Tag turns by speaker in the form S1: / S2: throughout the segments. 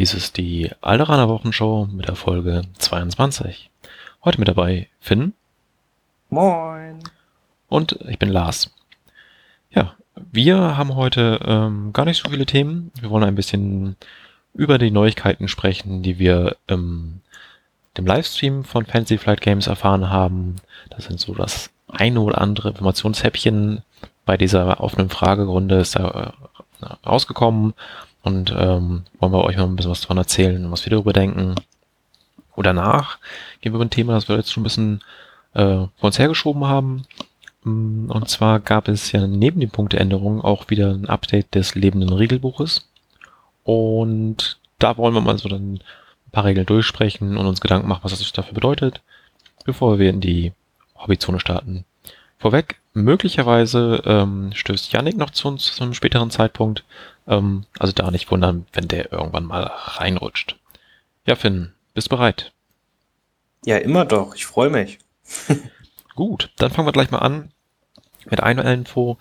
S1: Dies ist die Alderaner Wochenshow mit der Folge 22. Heute mit dabei Finn.
S2: Moin.
S1: Und ich bin Lars. Ja, wir haben heute ähm, gar nicht so viele Themen. Wir wollen ein bisschen über die Neuigkeiten sprechen, die wir im dem Livestream von Fantasy Flight Games erfahren haben. Das sind so das eine oder andere Informationshäppchen bei dieser offenen Fragerunde ist da äh, rausgekommen und ähm, wollen wir euch mal ein bisschen was davon erzählen, was wir darüber denken. Oder nach gehen wir über ein Thema, das wir jetzt schon ein bisschen äh, vor uns hergeschoben haben. Mm, und zwar gab es ja neben den Punkteänderungen auch wieder ein Update des lebenden Regelbuches. Und da wollen wir mal so dann ein paar Regeln durchsprechen und uns Gedanken machen, was das dafür bedeutet, bevor wir in die Hobbyzone starten. Vorweg, möglicherweise ähm, stößt Yannick noch zu uns zu einem späteren Zeitpunkt. Ähm, also da nicht wundern, wenn der irgendwann mal reinrutscht. Ja, Finn, bist bereit?
S2: Ja, immer doch. Ich freue mich.
S1: Gut, dann fangen wir gleich mal an mit einer Info,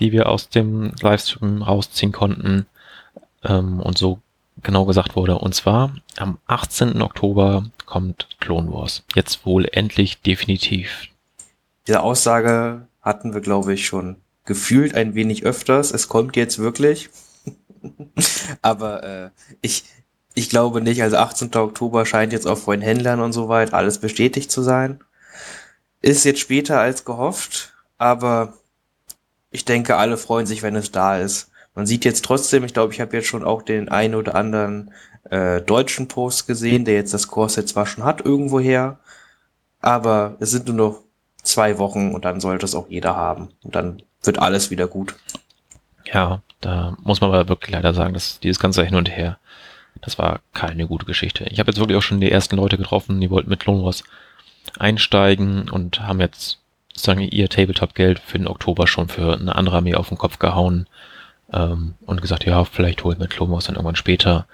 S1: die wir aus dem Livestream rausziehen konnten ähm, und so genau gesagt wurde. Und zwar am 18. Oktober kommt Clone Wars. Jetzt wohl endlich definitiv.
S2: Diese Aussage hatten wir, glaube ich, schon gefühlt ein wenig öfters. Es kommt jetzt wirklich. Aber äh, ich, ich glaube nicht. Also 18. Oktober scheint jetzt auch von Händlern und so weiter alles bestätigt zu sein. Ist jetzt später als gehofft, aber ich denke, alle freuen sich, wenn es da ist. Man sieht jetzt trotzdem, ich glaube, ich habe jetzt schon auch den einen oder anderen äh, deutschen Post gesehen, der jetzt das Corset zwar schon hat irgendwoher, aber es sind nur noch zwei Wochen und dann sollte es auch jeder haben. Und dann wird alles wieder gut.
S1: Ja, da muss man aber wirklich leider sagen, dass dieses ganze Hin und Her, das war keine gute Geschichte. Ich habe jetzt wirklich auch schon die ersten Leute getroffen, die wollten mit Clone Wars einsteigen und haben jetzt sozusagen ihr Tabletop-Geld für den Oktober schon für eine andere Armee auf den Kopf gehauen ähm, und gesagt, ja, vielleicht holen wir Clone Wars dann irgendwann später.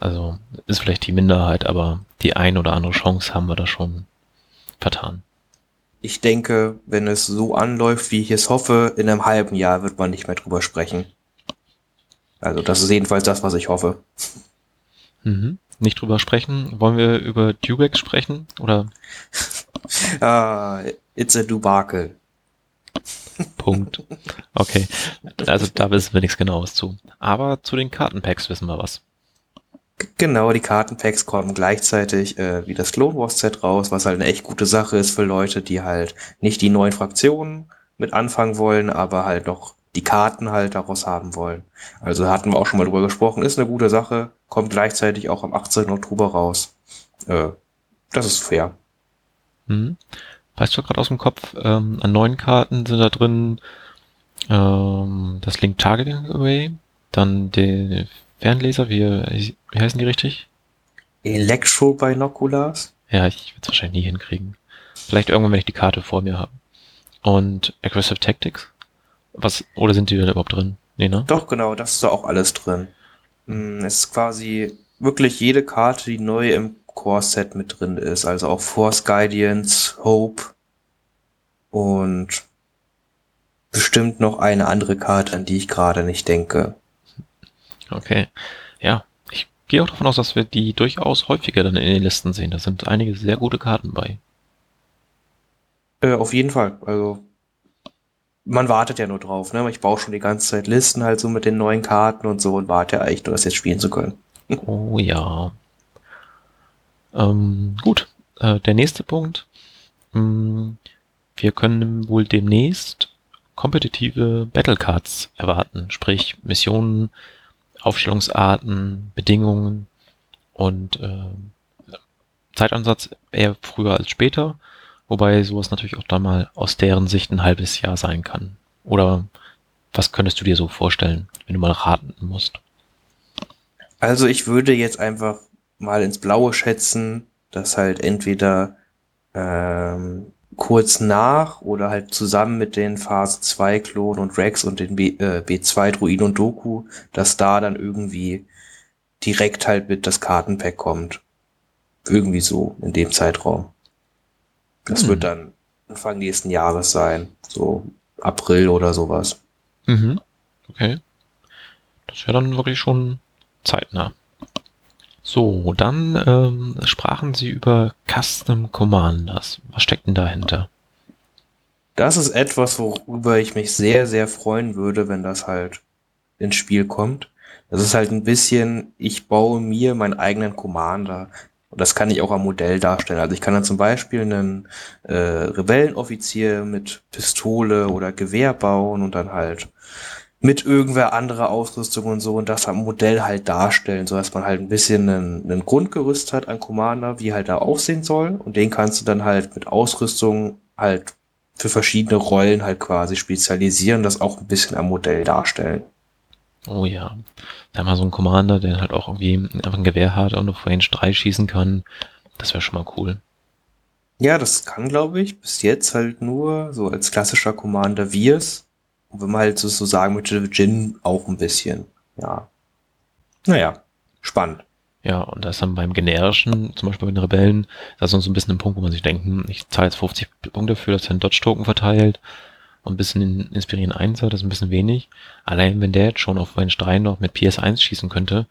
S1: Also ist vielleicht die Minderheit, aber die ein oder andere Chance haben wir da schon vertan
S2: ich denke, wenn es so anläuft, wie ich es hoffe, in einem halben Jahr wird man nicht mehr drüber sprechen. Also das ist jedenfalls das, was ich hoffe.
S1: Mhm. Nicht drüber sprechen. Wollen wir über Dubex sprechen? Oder?
S2: uh, it's a Dubakel.
S1: Punkt. Okay. Also da wissen wir nichts genaues zu. Aber zu den Kartenpacks wissen wir was.
S2: Genau, die Kartenpacks kommen gleichzeitig äh, wie das Clone Wars Set raus, was halt eine echt gute Sache ist für Leute, die halt nicht die neuen Fraktionen mit anfangen wollen, aber halt noch die Karten halt daraus haben wollen. Also hatten wir auch schon mal drüber gesprochen, ist eine gute Sache, kommt gleichzeitig auch am 18. Oktober raus. Äh, das ist fair.
S1: Hm. Weißt du gerade aus dem Kopf, ähm, an neuen Karten sind da drin ähm, das Link Targeting Away, dann die Fernleser, wie, wie heißen die richtig?
S2: Elektrobinoculars?
S1: Ja, ich würde es wahrscheinlich nie hinkriegen. Vielleicht irgendwann, wenn ich die Karte vor mir habe. Und Aggressive Tactics? Was, oder sind die da überhaupt drin?
S2: Nee, ne? Doch, genau, das ist da auch alles drin. Hm, es ist quasi wirklich jede Karte, die neu im Core-Set mit drin ist. Also auch Force Guidance, Hope und bestimmt noch eine andere Karte, an die ich gerade nicht denke.
S1: Okay. Ja, gehe auch davon aus, dass wir die durchaus häufiger dann in den Listen sehen. Da sind einige sehr gute Karten bei.
S2: Äh, auf jeden Fall. Also man wartet ja nur drauf. Ne? Ich baue schon die ganze Zeit Listen halt so mit den neuen Karten und so und warte ja eigentlich nur, das jetzt spielen zu können.
S1: oh ja. Ähm, gut. Äh, der nächste Punkt. Hm, wir können wohl demnächst kompetitive Battlecards erwarten, sprich Missionen, Aufstellungsarten, Bedingungen und äh, Zeitansatz eher früher als später, wobei sowas natürlich auch dann mal aus deren Sicht ein halbes Jahr sein kann. Oder was könntest du dir so vorstellen, wenn du mal raten musst?
S2: Also ich würde jetzt einfach mal ins Blaue schätzen, dass halt entweder ähm, kurz nach oder halt zusammen mit den Phase 2 Klon und Rex und den B, äh, B2 Druiden und Doku, dass da dann irgendwie direkt halt mit das Kartenpack kommt. Irgendwie so in dem Zeitraum. Das hm. wird dann Anfang nächsten Jahres sein. So April oder sowas.
S1: Mhm. Okay. Das wäre dann wirklich schon zeitnah. So, dann ähm, sprachen Sie über Custom Commanders. Was steckt denn dahinter?
S2: Das ist etwas, worüber ich mich sehr, sehr freuen würde, wenn das halt ins Spiel kommt. Das ist halt ein bisschen, ich baue mir meinen eigenen Commander. Und das kann ich auch am Modell darstellen. Also ich kann dann zum Beispiel einen äh, Rebellenoffizier mit Pistole oder Gewehr bauen und dann halt mit irgendwer anderer Ausrüstung und so und das am Modell halt darstellen, so dass man halt ein bisschen einen, einen Grundgerüst hat an Commander, wie halt da aussehen soll. Und den kannst du dann halt mit Ausrüstung halt für verschiedene Rollen halt quasi spezialisieren, das auch ein bisschen am Modell darstellen.
S1: Oh ja. Da haben wir so einen Commander, der halt auch irgendwie einfach ein Gewehr hat und auf Range 3 schießen kann. Das wäre schon mal cool.
S2: Ja, das kann, glaube ich, bis jetzt halt nur so als klassischer Commander wie es. Und wenn man halt so, so sagen möchte, Jin auch ein bisschen. Ja. Naja, spannend.
S1: Ja, und das dann beim generischen, zum Beispiel bei den Rebellen, das ist so ein bisschen ein Punkt, wo man sich denkt, hm, ich zahle jetzt 50 Punkte dafür, dass er einen Dodge-Token verteilt und ein bisschen inspirieren Einser, das ist ein bisschen wenig. Allein wenn der jetzt schon auf Range 3 noch mit PS1 schießen könnte,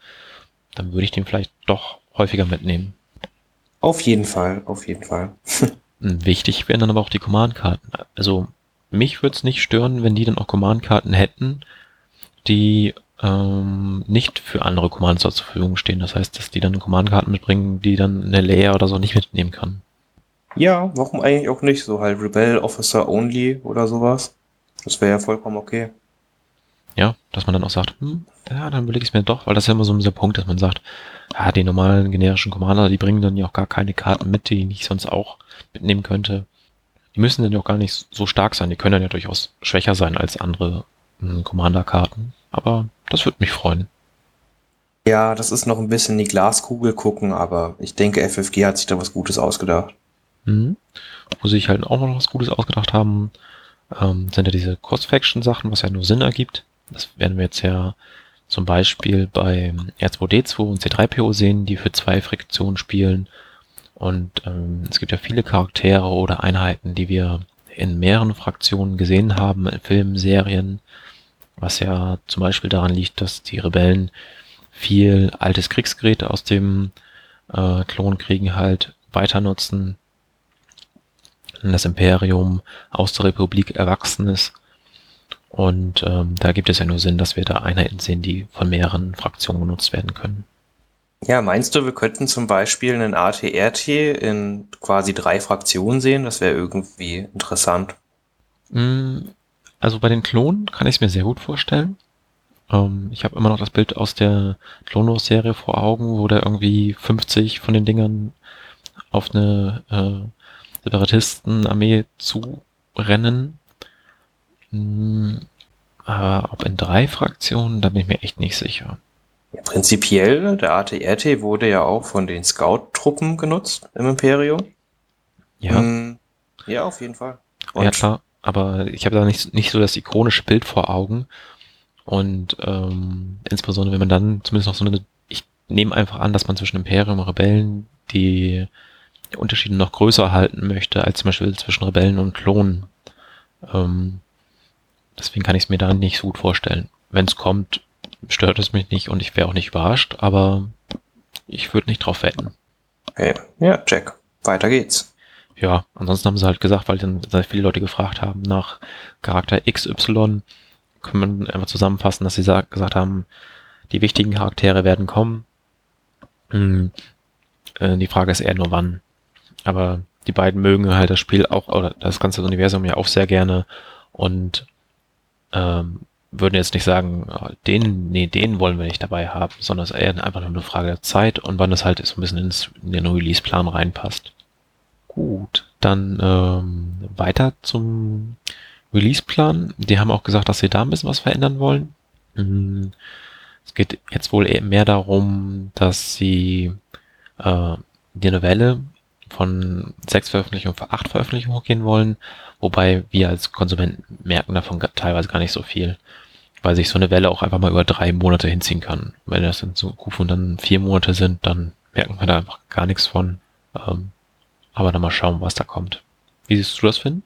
S1: dann würde ich den vielleicht doch häufiger mitnehmen.
S2: Auf jeden Fall, auf jeden Fall.
S1: Wichtig wären dann aber auch die Command-Karten. Also mich würde es nicht stören, wenn die dann auch Command-Karten hätten, die ähm, nicht für andere Commands zur Verfügung stehen. Das heißt, dass die dann Command-Karten mitbringen, die dann eine Layer oder so nicht mitnehmen kann.
S2: Ja, warum eigentlich auch nicht? So halt Rebel Officer Only oder sowas. Das wäre ja vollkommen okay.
S1: Ja, dass man dann auch sagt, hm, ja, dann überlege ich es mir doch, weil das ist ja immer so ein Punkt, dass man sagt, ja, die normalen generischen Commander, die bringen dann ja auch gar keine Karten mit, die ich sonst auch mitnehmen könnte. Die müssen dann ja auch gar nicht so stark sein, die können dann ja durchaus schwächer sein als andere hm, Commander-Karten. Aber das würde mich freuen.
S2: Ja, das ist noch ein bisschen die Glaskugel gucken, aber ich denke, FFG hat sich da was Gutes ausgedacht.
S1: Mhm. Wo sie sich halt auch noch was Gutes ausgedacht haben, ähm, sind ja diese Cross-Faction-Sachen, was ja nur Sinn ergibt. Das werden wir jetzt ja zum Beispiel bei R2D2 und C3PO sehen, die für zwei Fraktionen spielen. Und ähm, es gibt ja viele Charaktere oder Einheiten, die wir in mehreren Fraktionen gesehen haben, in Filmen, Serien, was ja zum Beispiel daran liegt, dass die Rebellen viel altes Kriegsgerät aus dem äh, Klonkriegen halt weiter nutzen, das Imperium aus der Republik erwachsen ist. Und ähm, da gibt es ja nur Sinn, dass wir da Einheiten sehen, die von mehreren Fraktionen genutzt werden können.
S2: Ja, meinst du, wir könnten zum Beispiel einen ATRT in quasi drei Fraktionen sehen? Das wäre irgendwie interessant.
S1: Mm, also bei den Klonen kann ich es mir sehr gut vorstellen. Ähm, ich habe immer noch das Bild aus der Clone-Serie vor Augen, wo da irgendwie 50 von den Dingern auf eine äh, Separatistenarmee zu rennen. Hm, aber ob in drei Fraktionen, da bin ich mir echt nicht sicher.
S2: Ja, prinzipiell, der ATRT wurde ja auch von den Scout-Truppen genutzt im Imperium.
S1: Ja. Hm,
S2: ja, auf jeden Fall.
S1: Und ja, klar, aber ich habe da nicht, nicht so das ikonische Bild vor Augen. Und ähm, insbesondere, wenn man dann zumindest noch so eine, ich nehme einfach an, dass man zwischen Imperium und Rebellen die Unterschiede noch größer halten möchte, als zum Beispiel zwischen Rebellen und Klonen. Ähm, deswegen kann ich es mir da nicht so gut vorstellen. Wenn es kommt, stört es mich nicht und ich wäre auch nicht überrascht, aber ich würde nicht drauf wetten.
S2: Okay. Ja, check. Weiter geht's.
S1: Ja, ansonsten haben sie halt gesagt, weil dann sehr viele Leute gefragt haben nach Charakter XY, können wir einfach zusammenfassen, dass sie gesagt haben, die wichtigen Charaktere werden kommen. Hm, äh, die Frage ist eher nur wann. Aber die beiden mögen halt das Spiel auch, oder das ganze Universum ja auch sehr gerne und ähm, würden jetzt nicht sagen, oh, den, nee, den wollen wir nicht dabei haben, sondern es ist eher einfach nur eine Frage der Zeit und wann es halt so ein bisschen ins, in den Release-Plan reinpasst. Gut, dann ähm, weiter zum Release-Plan. Die haben auch gesagt, dass sie da ein bisschen was verändern wollen. Mhm. Es geht jetzt wohl eher mehr darum, dass sie äh, die Novelle von sechs Veröffentlichungen auf acht Veröffentlichungen hochgehen wollen, wobei wir als Konsumenten merken davon teilweise gar nicht so viel, weil sich so eine Welle auch einfach mal über drei Monate hinziehen kann. Wenn das in so Kufen dann vier Monate sind, dann merken wir da einfach gar nichts von. Ähm, aber dann mal schauen, was da kommt. Wie siehst du das, Finn?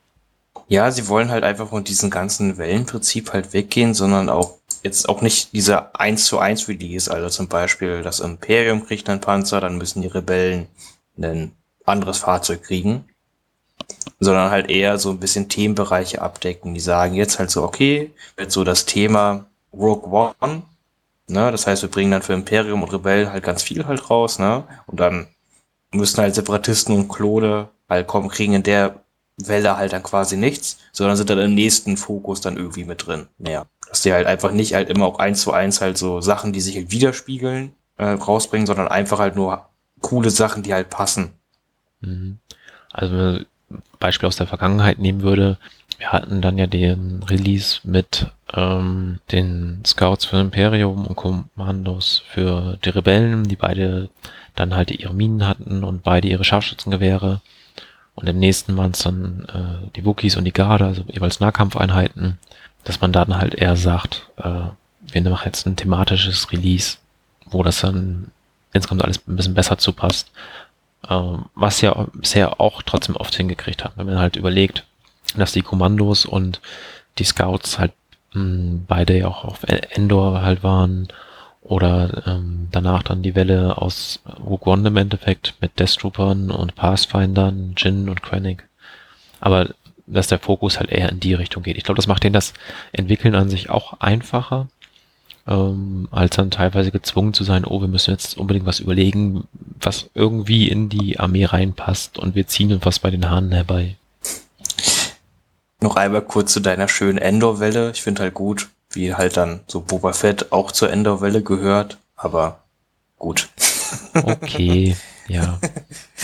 S2: Ja, sie wollen halt einfach von diesem ganzen Wellenprinzip halt weggehen, sondern auch jetzt auch nicht dieser 1 zu 1 Release, also zum Beispiel das Imperium kriegt einen Panzer, dann müssen die Rebellen ein anderes Fahrzeug kriegen, sondern halt eher so ein bisschen Themenbereiche abdecken. Die sagen jetzt halt so, okay, wird so das Thema Rogue One, ne, das heißt, wir bringen dann für Imperium und Rebellen halt ganz viel halt raus, ne, und dann müssen halt Separatisten und Klone halt kommen, kriegen in der Welle halt dann quasi nichts, sondern sind dann im nächsten Fokus dann irgendwie mit drin. Naja, dass die halt einfach nicht halt immer auch eins zu eins halt so Sachen, die sich halt widerspiegeln, äh, rausbringen, sondern einfach halt nur coole Sachen, die halt passen.
S1: Mhm. Also Beispiel aus der Vergangenheit nehmen würde, wir hatten dann ja den Release mit ähm, den Scouts für Imperium und Kommandos für die Rebellen, die beide dann halt ihre Minen hatten und beide ihre Scharfschützengewehre. Und im nächsten waren es dann äh, die Wookies und die Garde, also jeweils Nahkampfeinheiten, dass man dann halt eher sagt, äh, wir machen jetzt ein thematisches Release, wo das dann insgesamt alles ein bisschen besser zupasst. Äh, was ja bisher auch trotzdem oft hingekriegt hat, wenn man halt überlegt, dass die Kommandos und die Scouts halt mh, beide ja auch auf Endor halt waren oder ähm, danach dann die Welle aus Rogue One im Endeffekt mit Death Troopern und Pathfindern, Jin und Krennic. Aber dass der Fokus halt eher in die Richtung geht. Ich glaube, das macht denen das Entwickeln an sich auch einfacher, ähm, als dann teilweise gezwungen zu sein, oh, wir müssen jetzt unbedingt was überlegen, was irgendwie in die Armee reinpasst und wir ziehen uns was bei den Haaren herbei.
S2: Noch einmal kurz zu deiner schönen Endor-Welle. Ich finde halt gut, wie halt dann so Boba Fett auch zur Endor-Welle gehört, aber gut.
S1: Okay, ja.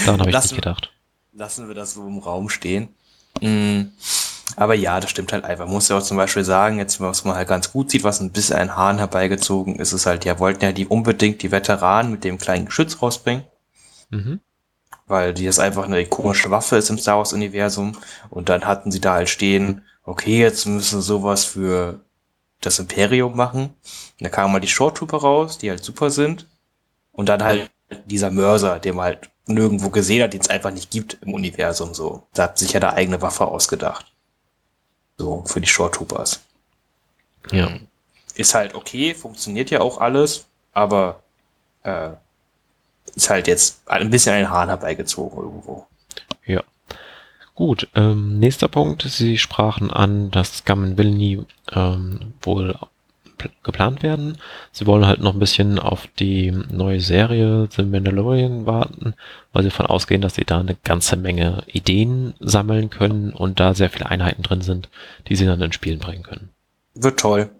S1: Daran habe ich lassen, nicht gedacht.
S2: Lassen wir das so im Raum stehen. Mhm. Aber ja, das stimmt halt einfach. Man muss ja auch zum Beispiel sagen, jetzt, was man halt ganz gut sieht, was ein bisschen ein Hahn herbeigezogen ist, ist halt, ja, wollten ja die unbedingt die Veteranen mit dem kleinen Geschütz rausbringen. Mhm weil die das einfach eine ikonische Waffe ist im Star Wars Universum. Und dann hatten sie da halt stehen, okay, jetzt müssen wir sowas für das Imperium machen. Und da kamen mal die Short Trooper raus, die halt super sind. Und dann halt dieser Mörser, den man halt nirgendwo gesehen hat, den es einfach nicht gibt im Universum so. Da hat sich ja da eigene Waffe ausgedacht. So, für die Short Troopers. Ja. Ist halt okay, funktioniert ja auch alles, aber äh, ist halt jetzt ein bisschen ein Hahn herbeigezogen irgendwo.
S1: Ja. Gut, ähm, nächster Punkt. Sie sprachen an, dass Gammon Villainy ähm, wohl geplant werden. Sie wollen halt noch ein bisschen auf die neue Serie The Mandalorian warten, weil sie davon ausgehen, dass sie da eine ganze Menge Ideen sammeln können und da sehr viele Einheiten drin sind, die sie dann in Spielen bringen können.
S2: Wird toll.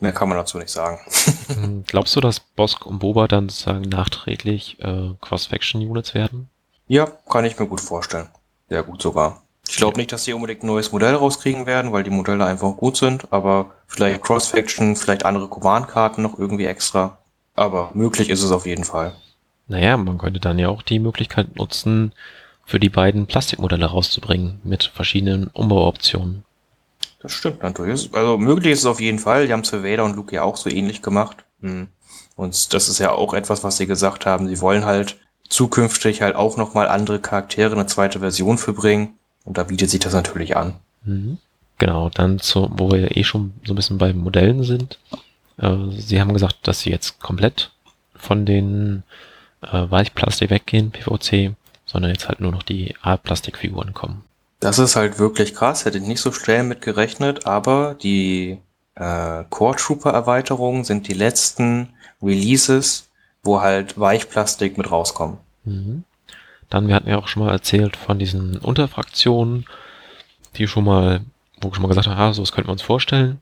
S2: Mehr kann man dazu nicht sagen.
S1: Glaubst du, dass Bosk und Boba dann sozusagen nachträglich äh, Cross-Faction-Units werden?
S2: Ja, kann ich mir gut vorstellen. Sehr gut sogar. Ich glaube nicht, dass sie unbedingt ein neues Modell rauskriegen werden, weil die Modelle einfach gut sind, aber vielleicht Cross-Faction, vielleicht andere Command-Karten noch irgendwie extra. Aber möglich ist es auf jeden Fall.
S1: Naja, man könnte dann ja auch die Möglichkeit nutzen, für die beiden Plastikmodelle rauszubringen, mit verschiedenen Umbauoptionen.
S2: Das stimmt natürlich. Also möglich ist es auf jeden Fall. Die haben es für Vader und Luke ja auch so ähnlich gemacht. Hm. Und das ist ja auch etwas, was sie gesagt haben. Sie wollen halt zukünftig halt auch nochmal andere Charaktere eine zweite Version für bringen. Und da bietet sich das natürlich an.
S1: Mhm. Genau, dann zu, wo wir eh schon so ein bisschen bei Modellen sind. Äh, sie haben gesagt, dass sie jetzt komplett von den äh, Weichplastik weggehen, PVC, sondern jetzt halt nur noch die Art-Plastikfiguren kommen.
S2: Das ist halt wirklich krass, hätte ich nicht so schnell mit gerechnet, aber die äh, Core Trooper Erweiterungen sind die letzten Releases, wo halt Weichplastik mit rauskommen. Mhm.
S1: Dann, wir hatten ja auch schon mal erzählt von diesen Unterfraktionen, die schon mal, wo schon mal gesagt haben, ah, so das könnten wir uns vorstellen.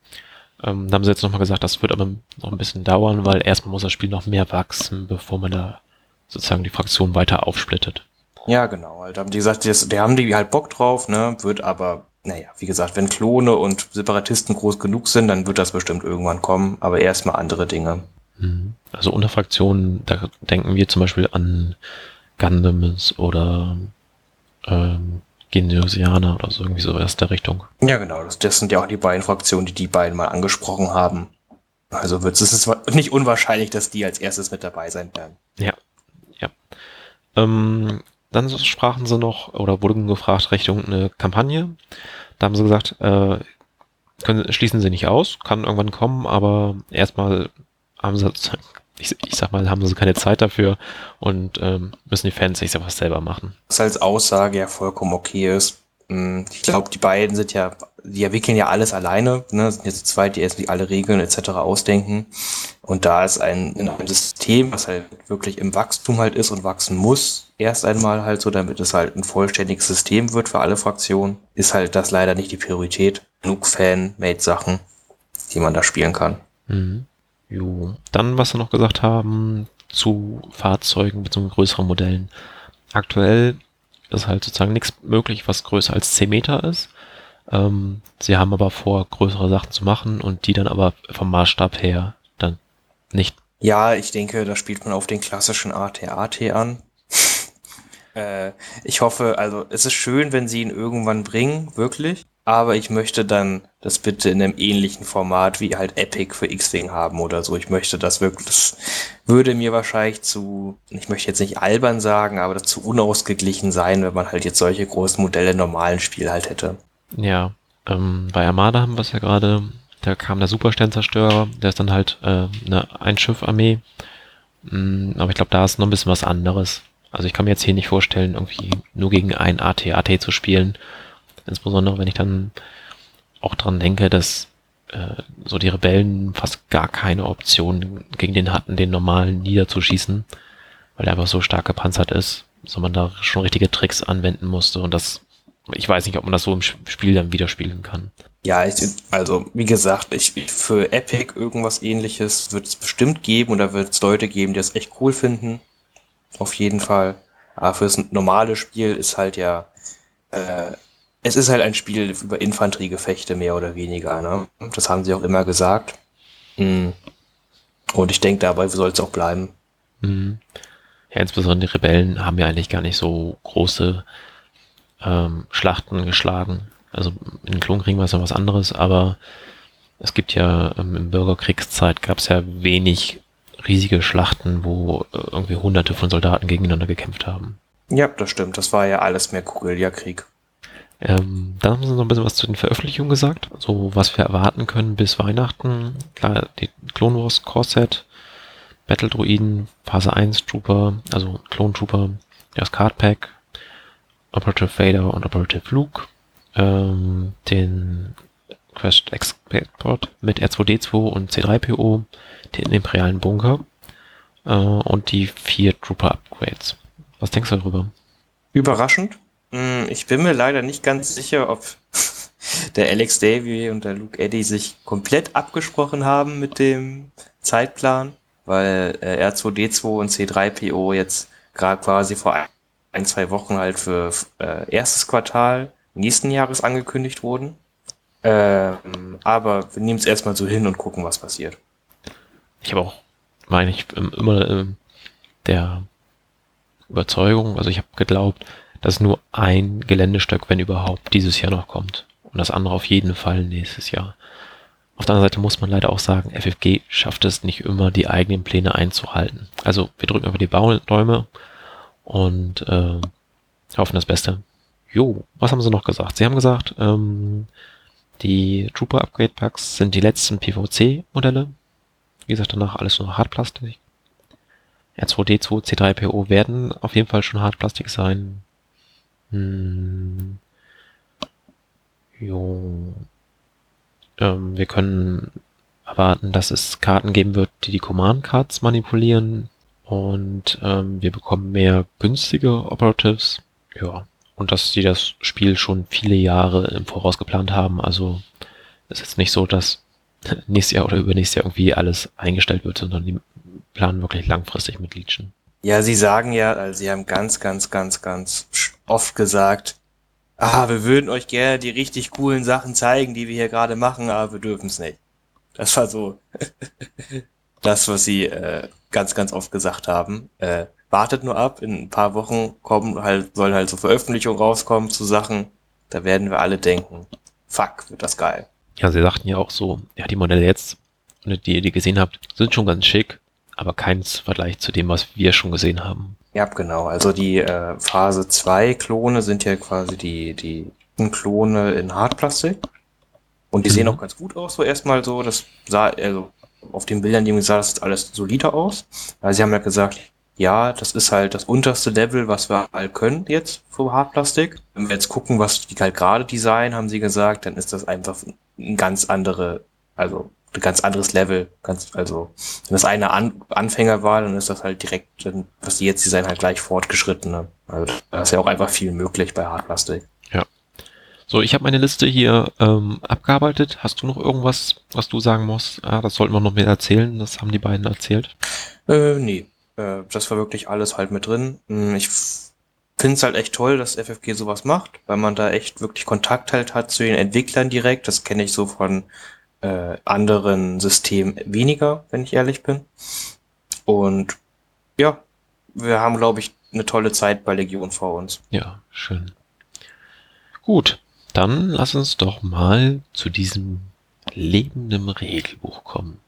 S1: Ähm, da haben sie jetzt nochmal gesagt, das wird aber noch ein bisschen dauern, weil erstmal muss das Spiel noch mehr wachsen, bevor man da sozusagen die Fraktion weiter aufsplittet.
S2: Ja, genau. Halt, haben die gesagt, das, der haben die halt Bock drauf, ne? Wird aber, naja, wie gesagt, wenn Klone und Separatisten groß genug sind, dann wird das bestimmt irgendwann kommen, aber erstmal andere Dinge.
S1: Mhm. Also unter Fraktionen, da denken wir zum Beispiel an Gundams oder ähm, Genosianer oder so irgendwie so aus der Richtung.
S2: Ja, genau. Das, das sind ja auch die beiden Fraktionen, die die beiden mal angesprochen haben. Also wird es ist nicht unwahrscheinlich, dass die als erstes mit dabei sein werden.
S1: Ja, ja. Ähm, dann sprachen sie noch oder wurden gefragt Richtung eine Kampagne. Da haben sie gesagt, äh, können, schließen sie nicht aus, kann irgendwann kommen, aber erstmal haben sie, ich, ich sag mal, haben sie keine Zeit dafür und ähm, müssen die Fans sich was selber machen.
S2: Was als Aussage ja vollkommen okay ist. Hm, ich glaube, die beiden sind ja, die entwickeln ja alles alleine, ne, sind jetzt zwei, die erst alle Regeln etc. ausdenken. Und da ist ein, in einem System, was halt wirklich im Wachstum halt ist und wachsen muss, erst einmal halt so, damit es halt ein vollständiges System wird für alle Fraktionen, ist halt das leider nicht die Priorität. Genug Fan-Made-Sachen, die man da spielen kann.
S1: Mhm. Jo. Dann, was wir noch gesagt haben zu Fahrzeugen bzw. größeren Modellen. Aktuell ist halt sozusagen nichts möglich, was größer als 10 Meter ist. Ähm, sie haben aber vor, größere Sachen zu machen und die dann aber vom Maßstab her dann nicht.
S2: Ja, ich denke, da spielt man auf den klassischen AT-AT an. äh, ich hoffe, also es ist schön, wenn sie ihn irgendwann bringen, wirklich aber ich möchte dann das bitte in einem ähnlichen Format wie halt Epic für X-Wing haben oder so. Ich möchte das wirklich, das würde mir wahrscheinlich zu, ich möchte jetzt nicht albern sagen, aber das zu unausgeglichen sein, wenn man halt jetzt solche großen Modelle im normalen Spiel halt hätte.
S1: Ja, ähm, bei Armada haben wir es ja gerade, da kam der Supersternzerstörer, der ist dann halt äh, eine Einschiff-Armee. Mm, aber ich glaube, da ist noch ein bisschen was anderes. Also ich kann mir jetzt hier nicht vorstellen, irgendwie nur gegen ein AT-AT zu spielen Insbesondere wenn ich dann auch dran denke, dass äh, so die Rebellen fast gar keine Option gegen den hatten, den normalen niederzuschießen, weil er einfach so stark gepanzert ist, so man da schon richtige Tricks anwenden musste und das, ich weiß nicht, ob man das so im Spiel dann wieder spielen kann.
S2: Ja, ich, also wie gesagt, ich, für Epic irgendwas ähnliches wird es bestimmt geben da wird es Leute geben, die das echt cool finden. Auf jeden Fall. Aber fürs normale Spiel ist halt ja äh, es ist halt ein Spiel über Infanteriegefechte mehr oder weniger. Ne? Das haben sie auch immer gesagt. Mhm. Und ich denke, dabei soll es auch bleiben.
S1: Mhm. Ja, insbesondere die Rebellen haben ja eigentlich gar nicht so große ähm, Schlachten geschlagen. Also in Klonkriegen war es ja was anderes, aber es gibt ja ähm, im Bürgerkriegszeit gab es ja wenig riesige Schlachten, wo äh, irgendwie hunderte von Soldaten gegeneinander gekämpft haben.
S2: Ja, das stimmt. Das war ja alles mehr Guerillakrieg.
S1: Ähm, dann haben sie noch ein bisschen was zu den Veröffentlichungen gesagt. So, was wir erwarten können bis Weihnachten. Klar, die Clone Wars Core Set, Battle Druiden, Phase 1 Trooper, also Clone Trooper, das Card Pack, Operative Vader und Operative Luke, ähm, den Crashed Export mit R2D2 und C3PO, den imperialen Bunker äh, und die vier Trooper Upgrades. Was denkst du darüber?
S2: Überraschend, ich bin mir leider nicht ganz sicher, ob der Alex Davy und der Luke Eddy sich komplett abgesprochen haben mit dem Zeitplan, weil äh, R2D2 und C3PO jetzt gerade quasi vor ein, zwei Wochen halt für äh, erstes Quartal nächsten Jahres angekündigt wurden. Ähm, aber wir nehmen es erstmal so hin und gucken, was passiert.
S1: Ich habe auch, meine ich, immer äh, der Überzeugung, also ich habe geglaubt, dass nur ein Geländestück, wenn überhaupt, dieses Jahr noch kommt. Und das andere auf jeden Fall nächstes Jahr. Auf der anderen Seite muss man leider auch sagen, FFG schafft es nicht immer, die eigenen Pläne einzuhalten. Also wir drücken über die Baudäume und äh, hoffen das Beste. Jo, was haben sie noch gesagt? Sie haben gesagt, ähm, die Trooper Upgrade Packs sind die letzten PVC-Modelle. Wie gesagt, danach alles nur Hartplastik. R2D2, C3PO werden auf jeden Fall schon Hartplastik sein. Hm. Jo. Ähm, wir können erwarten, dass es Karten geben wird, die die Command Cards manipulieren und ähm, wir bekommen mehr günstige Operatives. Ja. Und dass sie das Spiel schon viele Jahre im Voraus geplant haben. Also ist jetzt nicht so, dass nächstes Jahr oder übernächstes Jahr irgendwie alles eingestellt wird, sondern die planen wirklich langfristig mit Legion.
S2: Ja, sie sagen ja, also sie haben ganz, ganz, ganz, ganz oft gesagt, ah, wir würden euch gerne die richtig coolen Sachen zeigen, die wir hier gerade machen, aber wir dürfen es nicht. Das war so das, was sie äh, ganz, ganz oft gesagt haben. Äh, wartet nur ab, in ein paar Wochen kommen halt, sollen halt so Veröffentlichungen rauskommen zu Sachen, da werden wir alle denken, fuck, wird das geil.
S1: Ja, sie sagten ja auch so, ja, die Modelle jetzt, die ihr die gesehen habt, sind schon ganz schick, aber keins Vergleich zu dem, was wir schon gesehen haben.
S2: Ja, genau. Also die äh, Phase 2 Klone sind ja quasi die, die Klone in Hartplastik. Und die
S1: Mhm.
S2: sehen auch ganz gut aus, so erstmal so. Das sah, also auf den Bildern, die mir sah das alles solider aus. Weil sie haben ja gesagt, ja, das ist halt das unterste Level, was wir halt können jetzt für Hartplastik. Wenn wir jetzt gucken, was die halt gerade designen, haben sie gesagt, dann ist das einfach ein ganz andere, also ein ganz anderes Level. Ganz, also, wenn das eine An Anfänger war, dann ist das halt direkt, dann, was die jetzt designen, halt gleich fortgeschrittene. Also da ist ja auch einfach viel möglich bei Hartplastik.
S1: So, ich habe meine Liste hier ähm, abgearbeitet. Hast du noch irgendwas, was du sagen musst? Ah, das sollten wir noch mehr erzählen. Das haben die beiden erzählt.
S2: Äh, nee. Äh, das war wirklich alles halt mit drin. Hm, Ich finde es halt echt toll, dass FFG sowas macht, weil man da echt wirklich Kontakt halt hat zu den Entwicklern direkt. Das kenne ich so von äh, anderen Systemen weniger, wenn ich ehrlich bin. Und ja, wir haben, glaube ich, eine tolle Zeit bei Legion vor uns.
S1: Ja, schön. Gut, dann lass uns doch mal zu diesem lebenden Regelbuch kommen.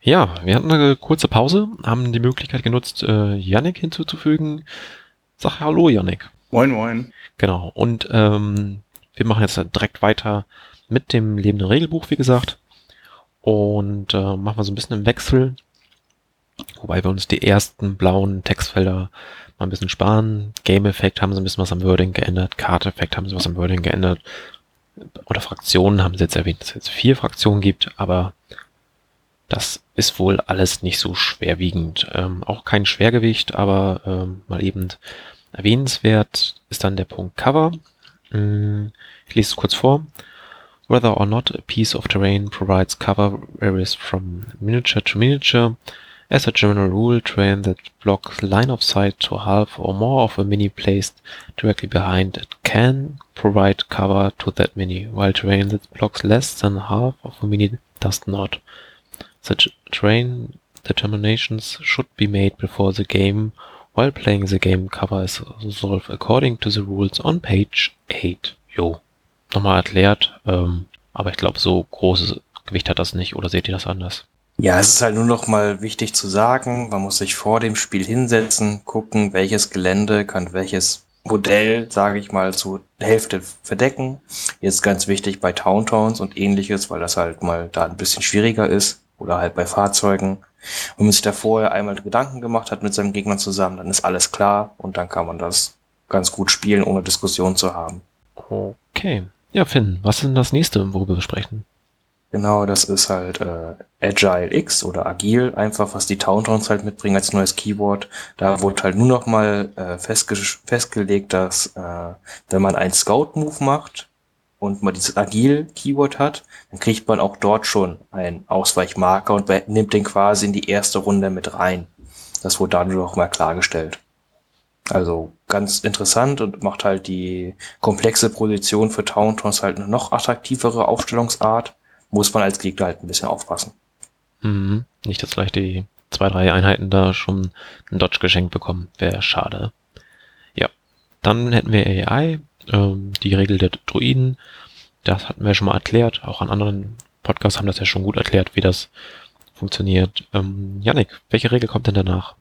S1: Ja, wir hatten eine kurze Pause, haben die Möglichkeit genutzt, äh, Yannick hinzuzufügen. Sag Hallo, Yannick.
S3: Moin, moin.
S1: Genau, und ähm, wir machen jetzt direkt weiter mit dem lebenden Regelbuch, wie gesagt. Und äh, machen wir so ein bisschen im Wechsel. Wobei wir uns die ersten blauen Textfelder mal ein bisschen sparen. Game-Effekt haben sie ein bisschen was am Wording geändert. Card-Effekt haben sie was am Wording geändert. Oder Fraktionen haben sie jetzt erwähnt, dass es jetzt vier Fraktionen gibt, aber das ist wohl alles nicht so schwerwiegend. Ähm, auch kein Schwergewicht, aber ähm, mal eben erwähnenswert ist dann der Punkt Cover. Mm, Ich lese es kurz vor. Whether or not a piece of terrain provides cover varies from miniature to miniature. As a general rule, terrain that blocks line of sight to half or more of a mini placed directly behind it can provide cover to that mini, while terrain that blocks less than half of a mini does not. Such terrain determinations should be made before the game while playing the game cover is resolved according to the rules on page 8. Jo. Nochmal erklärt, ähm, aber ich glaube, so großes Gewicht hat das nicht, oder seht ihr das anders?
S2: Ja, es ist halt nur noch mal wichtig zu sagen, man muss sich vor dem Spiel hinsetzen, gucken, welches Gelände kann welches Modell, sage ich mal, zur Hälfte verdecken. Jetzt ganz wichtig bei Towntowns und ähnliches, weil das halt mal da ein bisschen schwieriger ist oder halt bei Fahrzeugen. Wenn man sich da vorher einmal Gedanken gemacht hat mit seinem Gegner zusammen, dann ist alles klar und dann kann man das ganz gut spielen, ohne Diskussion zu haben.
S1: Okay. Ja, Finn, was ist denn das nächste, worüber wir sprechen?
S2: Genau, das ist halt äh, Agile X oder Agil, einfach was die Towntowns halt mitbringen als neues Keyword. Da wurde halt nur noch mal äh, festge festgelegt, dass äh, wenn man einen Scout-Move macht und man dieses Agil-Keyword hat, dann kriegt man auch dort schon einen Ausweichmarker und nimmt den quasi in die erste Runde mit rein. Das wurde dadurch noch mal klargestellt. Also ganz interessant und macht halt die komplexe Position für Towntowns halt eine noch attraktivere Aufstellungsart muss man als Gegner halt ein bisschen aufpassen.
S1: Mhm. Nicht, dass vielleicht die zwei, drei Einheiten da schon einen Dodge geschenkt bekommen. Wäre schade. Ja. Dann hätten wir AI, ähm, die Regel der Druiden. Das hatten wir schon mal erklärt. Auch an anderen Podcasts haben das ja schon gut erklärt, wie das funktioniert. Ähm, Yannick, welche Regel kommt denn danach?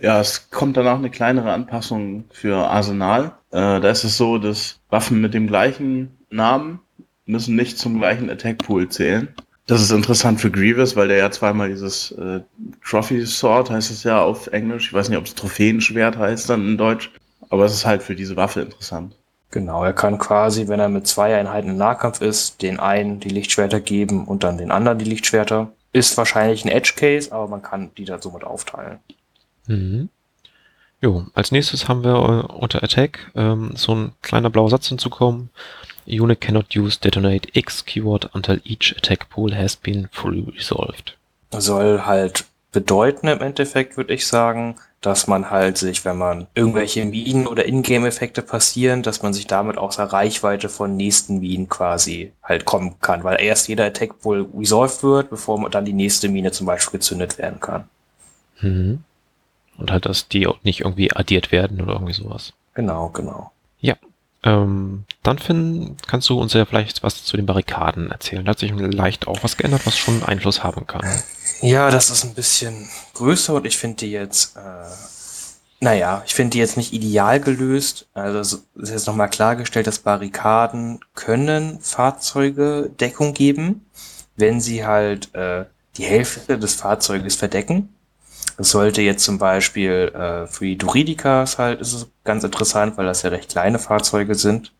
S3: Ja, es kommt danach eine kleinere Anpassung für Arsenal. Äh, da ist es so, dass Waffen mit dem gleichen Namen müssen nicht zum gleichen Attack Pool zählen. Das ist interessant für Grievous, weil der ja zweimal dieses äh, Trophy Sword heißt es ja auf Englisch. Ich weiß nicht, ob es Trophäenschwert heißt dann in Deutsch. Aber es ist halt für diese Waffe interessant.
S2: Genau, er kann quasi, wenn er mit zwei Einheiten im Nahkampf ist, den einen die Lichtschwerter geben und dann den anderen die Lichtschwerter. Ist wahrscheinlich ein Edge Case, aber man kann die dann somit aufteilen.
S1: Mhm. Jo, als nächstes haben wir äh, unter Attack ähm, so ein kleiner blauer Satz hinzukommen. Unit cannot use detonate X keyword until each attack pool has been fully resolved.
S2: Soll halt bedeuten im Endeffekt, würde ich sagen, dass man halt sich, wenn man irgendwelche Minen oder Ingame-Effekte passieren, dass man sich damit außer Reichweite von nächsten Minen quasi halt kommen kann, weil erst jeder Attack wohl resolved wird, bevor dann die nächste Mine zum Beispiel gezündet werden kann.
S1: Mhm. Und halt, dass die auch nicht irgendwie addiert werden oder irgendwie sowas.
S2: Genau, genau.
S1: Ähm, dann, Finn, kannst du uns ja vielleicht was zu den Barrikaden erzählen. Da hat sich leicht auch was geändert, was schon Einfluss haben kann.
S2: Ja, das ist ein bisschen größer und ich finde die jetzt äh, Naja, ich finde die jetzt nicht ideal gelöst. Also es ist jetzt nochmal klargestellt, dass Barrikaden können Fahrzeuge Deckung geben, wenn sie halt äh, die Hälfte des Fahrzeuges verdecken. Das sollte jetzt zum Beispiel äh, für die Duridikas halt, ist es ganz interessant, weil das ja recht kleine Fahrzeuge sind.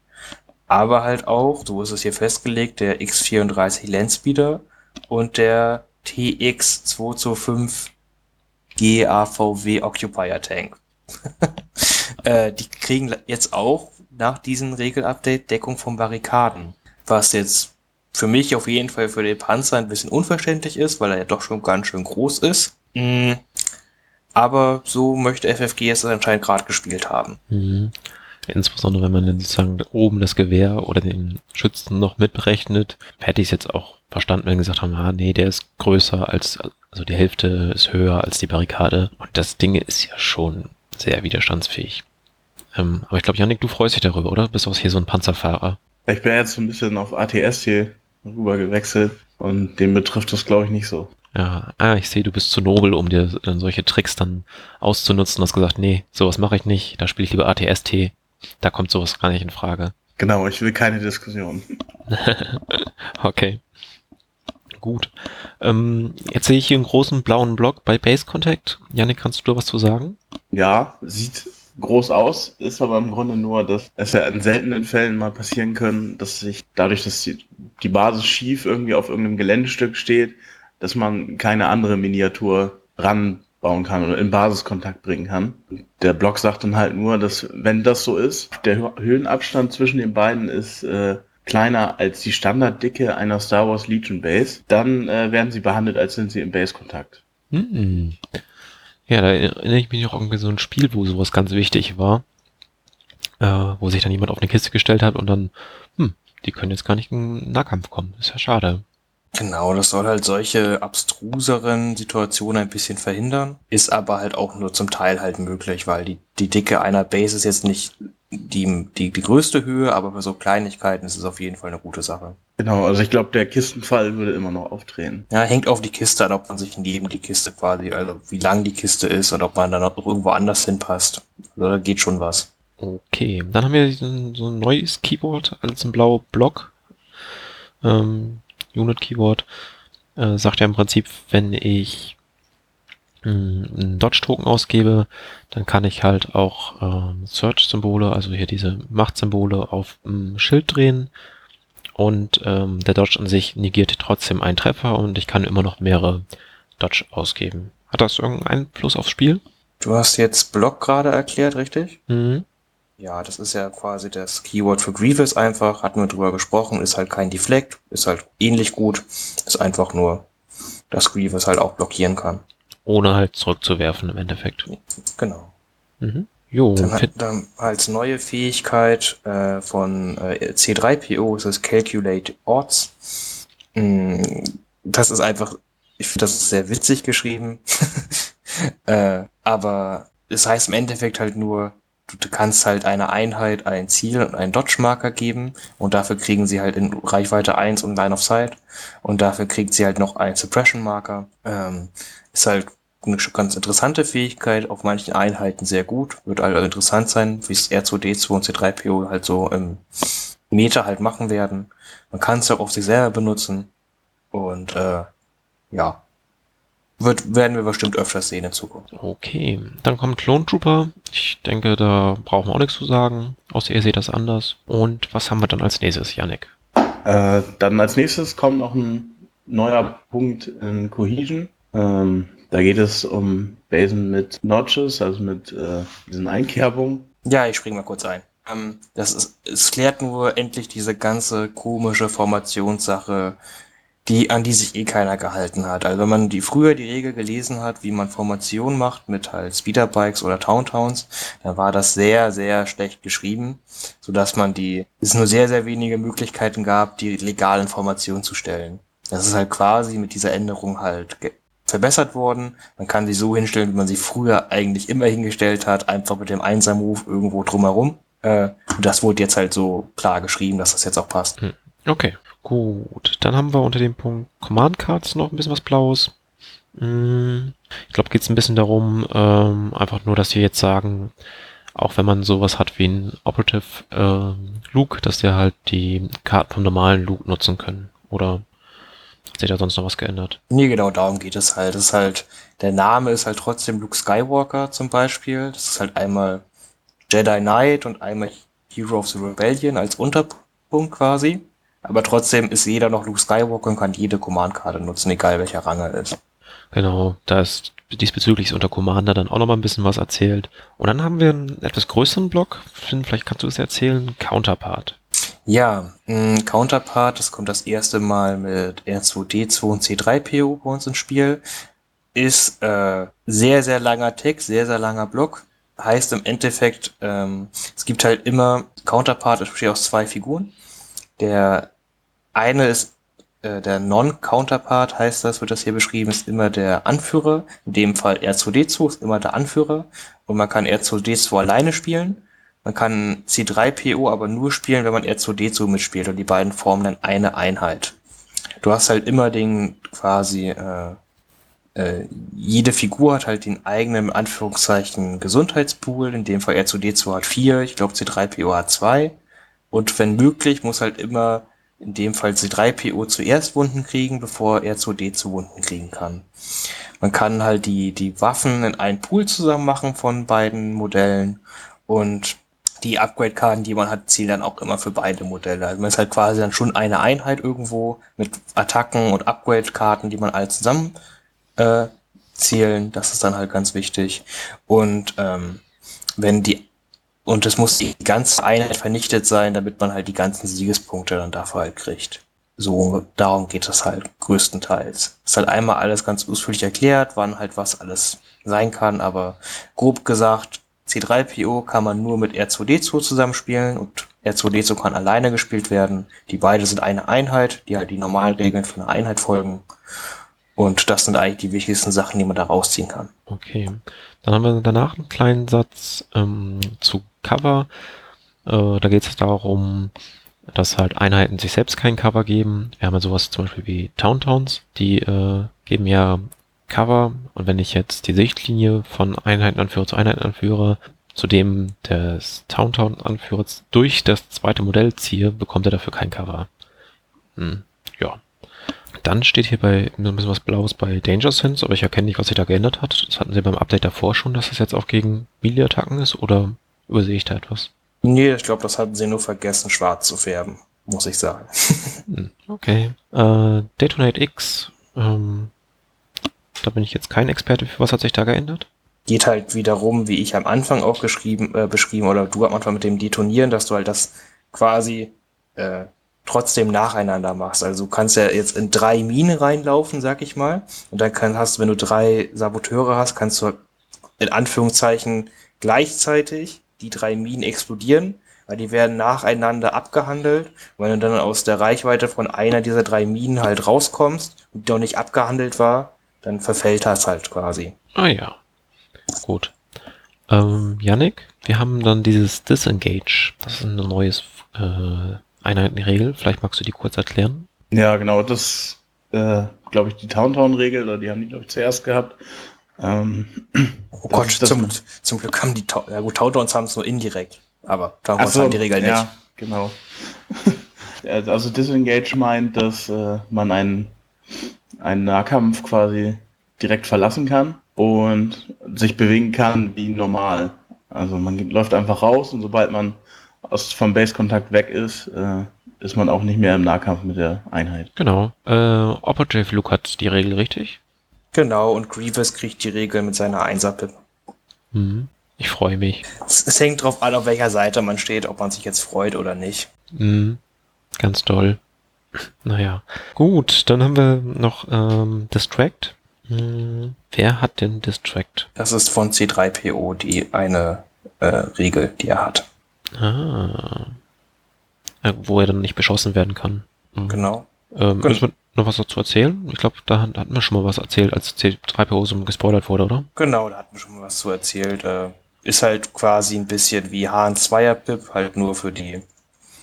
S2: Aber halt auch, so ist es hier festgelegt, der X34 Landspeeder und der TX225 GAVW Occupier Tank. äh, die kriegen jetzt auch nach diesem Regelupdate Deckung von Barrikaden. Was jetzt für mich auf jeden Fall für den Panzer ein bisschen unverständlich ist, weil er ja doch schon ganz schön groß ist. Mm. Aber so möchte FFG es anscheinend gerade gespielt haben.
S1: Mhm. Insbesondere wenn man dann sozusagen oben das Gewehr oder den Schützen noch mitberechnet, hätte ich es jetzt auch verstanden, wenn gesagt haben, ah, nee, der ist größer als, also die Hälfte ist höher als die Barrikade. Und das Ding ist ja schon sehr widerstandsfähig. Ähm, aber ich glaube, Janik, du freust dich darüber, oder? Bist auch hier so ein Panzerfahrer.
S3: Ich bin jetzt so ein bisschen auf ATS hier rüber gewechselt und den betrifft das, glaube ich, nicht so.
S1: Ja, ah, ich sehe, du bist zu nobel, um dir äh, solche Tricks dann auszunutzen. Du hast gesagt, nee, sowas mache ich nicht, da spiele ich lieber ATST. Da kommt sowas gar nicht in Frage.
S3: Genau, ich will keine Diskussion.
S1: okay. Gut. Ähm, jetzt sehe ich hier einen großen blauen Block bei Base Contact. Janik, kannst du da was zu sagen?
S3: Ja, sieht groß aus, ist aber im Grunde nur, dass es ja in seltenen Fällen mal passieren können, dass sich dadurch, dass die, die Basis schief irgendwie auf irgendeinem Geländestück steht, dass man keine andere Miniatur ranbauen kann oder in Basiskontakt bringen kann. Der Block sagt dann halt nur, dass wenn das so ist, der Höhenabstand zwischen den beiden ist äh, kleiner als die Standarddicke einer Star Wars Legion Base, dann äh, werden sie behandelt, als sind sie im Base-Kontakt.
S1: Hm. Ja, da erinnere ich mich noch irgendwie so ein Spiel, wo sowas ganz wichtig war, äh, wo sich dann jemand auf eine Kiste gestellt hat und dann, hm, die können jetzt gar nicht in Nahkampf kommen. Ist ja schade.
S2: Genau, das soll halt solche abstruseren Situationen ein bisschen verhindern, ist aber halt auch nur zum Teil halt möglich, weil die, die Dicke einer Base ist jetzt nicht die, die, die größte Höhe, aber für so Kleinigkeiten ist es auf jeden Fall eine gute Sache.
S3: Genau, also ich glaube, der Kistenfall würde immer noch auftreten.
S2: Ja, hängt auf die Kiste an, ob man sich neben die Kiste quasi, also wie lang die Kiste ist und ob man dann noch irgendwo anders hinpasst. Also da geht schon was.
S1: Okay, dann haben wir so ein neues Keyboard als ein blauer Block. Ähm, Unit Keyword, äh, sagt ja im Prinzip, wenn ich mh, hm, einen Dodge-Token ausgebe, dann kann ich halt auch ähm, Search-Symbole, also hier diese Macht-Symbole auf dem Schild drehen und ähm, der Dodge an sich negiert trotzdem einen Treffer und ich kann immer noch mehrere Dodge ausgeben. Hat das irgendeinen Einfluss aufs Spiel?
S2: Du hast jetzt Block gerade erklärt, richtig?
S1: Mhm.
S2: Ja, das ist ja quasi das Keyword für Grievous einfach, hatten wir drüber gesprochen, ist halt kein Deflect, ist halt ähnlich gut, ist einfach nur, dass Grievous halt auch blockieren kann.
S1: Ohne halt zurückzuwerfen im Endeffekt.
S2: Genau.
S1: Mhm. Jo,
S2: dann, hat, dann als neue Fähigkeit äh, von äh, C3PO ist es Calculate Odds. Mm, das ist einfach, ich finde, das ist sehr witzig geschrieben. äh, aber es heißt im Endeffekt halt nur, du kannst halt einer Einheit ein Ziel und einen Dodge-Marker geben und dafür kriegen sie halt in Reichweite 1 und Line of Sight und dafür kriegt sie halt noch einen Suppression-Marker. Ähm, ist halt eine ganz interessante Fähigkeit, auf manchen Einheiten sehr gut, wird also interessant sein, wie es R2D2 und C3PO halt so im Meter halt machen werden. Man kann es auch auf sich selber benutzen und äh, ja, wird, werden wir bestimmt öfters sehen in Zukunft.
S1: Okay, dann kommt Clone Trooper. Ich denke, da brauchen wir auch nichts zu sagen, außer ihr seht das anders. Und was haben wir dann als nächstes, Yannick?
S3: Äh, dann als nächstes kommt noch ein neuer Punkt in Cohesion. Ähm, da geht es um Basen mit Notches, also mit äh, diesen Einkerbungen.
S2: Ja, ich springe mal kurz ein. Ähm, das ist, es klärt nur endlich diese ganze komische Formationssache die, an die sich eh keiner gehalten hat. Also wenn man die früher die Regel gelesen hat, wie man Formation macht mit halt Speederbikes oder Towntowns, dann war das sehr, sehr schlecht geschrieben, so dass man die, es nur sehr, sehr wenige Möglichkeiten gab, die legalen Formationen zu stellen. Das ist halt quasi mit dieser Änderung halt verbessert worden. Man kann sie so hinstellen, wie man sie früher eigentlich immer hingestellt hat, einfach mit dem Einser-Move irgendwo drumherum. Äh, das wurde jetzt halt so klar geschrieben, dass das jetzt auch passt. Hm.
S1: Okay. Gut, dann haben wir unter dem Punkt Command Cards noch ein bisschen was Blaues. Mm, Ich glaube, geht es ein bisschen darum, ähm, einfach nur, dass sie jetzt sagen, auch wenn man sowas hat wie ein Operative ähm, Luke, dass der halt die Karten vom normalen Luke nutzen können. Oder hat sich da sonst noch was geändert?
S2: Nee, genau darum geht es halt. Das ist halt, der Name ist halt trotzdem Luke Skywalker zum Beispiel. Das ist halt einmal Jedi Knight und einmal Hero of the Rebellion als Unterpunkt quasi. Aber trotzdem ist jeder noch Luke Skywalker und kann jede Command-Karte nutzen, egal welcher Rang er ist.
S1: Genau, da ist diesbezüglich unter Commander dann auch noch mal ein bisschen was erzählt. Und dann haben wir einen etwas größeren Block. Finn, vielleicht kannst du es erzählen. Counterpart.
S2: Ja, mh, Counterpart, das kommt das erste Mal mit R2D2 und C3PO bei uns ins Spiel. Ist äh, sehr, sehr langer Text, sehr, sehr langer Block. Heißt im Endeffekt, ähm, es gibt halt immer Counterpart, das besteht aus zwei Figuren. Der eine ist äh, der Non-Counterpart, heißt das, wird das hier beschrieben, ist immer der Anführer. In dem Fall R2D2 ist immer der Anführer. Und man kann R2D2 alleine spielen. Man kann C3PO aber nur spielen, wenn man R2D2 mitspielt und die beiden formen dann eine Einheit. Du hast halt immer den quasi, äh, äh, jede Figur hat halt den eigenen, Anführungszeichen, Gesundheitspool. In dem Fall R2D2 hat vier, ich glaube C3PO hat zwei. Und wenn möglich, muss halt immer in dem Fall C3PO zuerst Wunden kriegen, bevor R2D2 Wunden kriegen kann. Man kann halt die, die Waffen in einen Pool zusammen machen von beiden Modellen und die Upgrade-Karten, die man hat, zielen dann auch immer für beide Modelle. Also man ist halt quasi dann schon eine Einheit irgendwo mit Attacken und Upgrade-Karten, die man alle zusammen äh, zielen. Das ist dann halt ganz wichtig. Und ähm, wenn die und es muss die ganze Einheit vernichtet sein, damit man halt die ganzen Siegespunkte dann dafür halt kriegt. So, darum geht es halt größtenteils. Es ist halt einmal alles ganz ausführlich erklärt, wann halt was alles sein kann, aber grob gesagt, C3PO kann man nur mit R2D2 zusammenspielen und R2D2 kann alleine gespielt werden. Die beide sind eine Einheit, die halt die normalen Regeln für eine Einheit folgen. Und das sind eigentlich die wichtigsten Sachen, die man da rausziehen kann.
S1: Okay. Dann haben wir danach einen kleinen Satz ähm, zu Cover. Äh, da geht es darum, dass halt Einheiten sich selbst kein Cover geben. Wir haben ja sowas zum Beispiel wie Towntowns, die äh, geben ja Cover. Und wenn ich jetzt die Sichtlinie von Einheitenanführer zu Einheitenanführer zu dem des Towntown-Anführers durch das zweite Modell ziehe, bekommt er dafür kein Cover. Hm, ja. Dann steht hier bei ein bisschen was Blaues bei Danger Sense, aber ich erkenne nicht, was sich da geändert hat. Das hatten sie beim Update davor schon, dass es jetzt auch gegen Melee-Attacken ist, oder übersehe ich da etwas?
S2: Nee, ich glaube, das hatten sie nur vergessen, schwarz zu färben, muss ich sagen.
S1: Hm, Okay. Äh, Detonate X, ähm, da bin ich jetzt kein Experte für. Was hat sich da geändert?
S2: Geht halt wiederum, wie ich am Anfang auch geschrieben, äh, beschrieben, oder du am Anfang mit dem Detonieren, dass du halt das quasi äh, trotzdem nacheinander machst. Also du kannst ja jetzt in drei Minen reinlaufen, sag ich mal. Und dann kann, hast, wenn du drei Saboteure hast, kannst du in Anführungszeichen gleichzeitig die drei Minen explodieren, weil die werden nacheinander abgehandelt. Und wenn du dann aus der Reichweite von einer dieser drei Minen halt rauskommst und die noch nicht abgehandelt war, dann verfällt das halt quasi.
S1: Ah ja. Gut. Ähm, Yannick, wir haben dann dieses Disengage. Das ist ein neues äh, Einheitenregel. Vielleicht magst du die kurz erklären?
S3: Ja, genau, das äh, glaube ich, die Towntown-Regel, oder die haben die, glaube ich, zuerst gehabt. Ähm,
S2: Oh Gott, zum, zum Glück haben die, Tau ja gut, Taudowns haben es nur indirekt, aber
S3: Ach
S2: Taudowns
S3: so,
S2: haben die Regel nicht.
S3: Ja, genau. Ja, also Disengage meint, dass äh, man einen, einen Nahkampf quasi direkt verlassen kann und sich bewegen kann wie normal. Also man geht- läuft einfach raus und sobald man aus, vom Base-Kontakt weg ist, äh, ist man auch nicht mehr im Nahkampf mit der Einheit.
S1: Genau. Äh, Operative Luke hat die Regel richtig.
S2: Genau, und Grievous kriegt die Regel mit seiner Einser-Pip.
S1: Mhm. Ich freue mich.
S2: Es, es hängt drauf an, auf welcher Seite man steht, ob man sich jetzt freut oder nicht.
S1: Mhm. Ganz toll. Naja. Gut, dann haben wir noch ähm, Distract. Hm, wer hat denn Distract?
S2: Das ist von C3PO die eine äh, Regel, die er hat.
S1: Ah. Äh, wo er dann nicht beschossen werden kann. Mhm.
S2: Genau.
S1: Ähm,
S2: Genau.
S1: Noch was dazu erzählen? Ich glaube, da hat- hatten wir schon mal was erzählt, als C3PO so gespoilert wurde, oder?
S2: Genau, da hatten wir schon mal was zu erzählt. Äh, ist halt quasi ein bisschen wie Hahn-Zweier-Pip, halt nur für die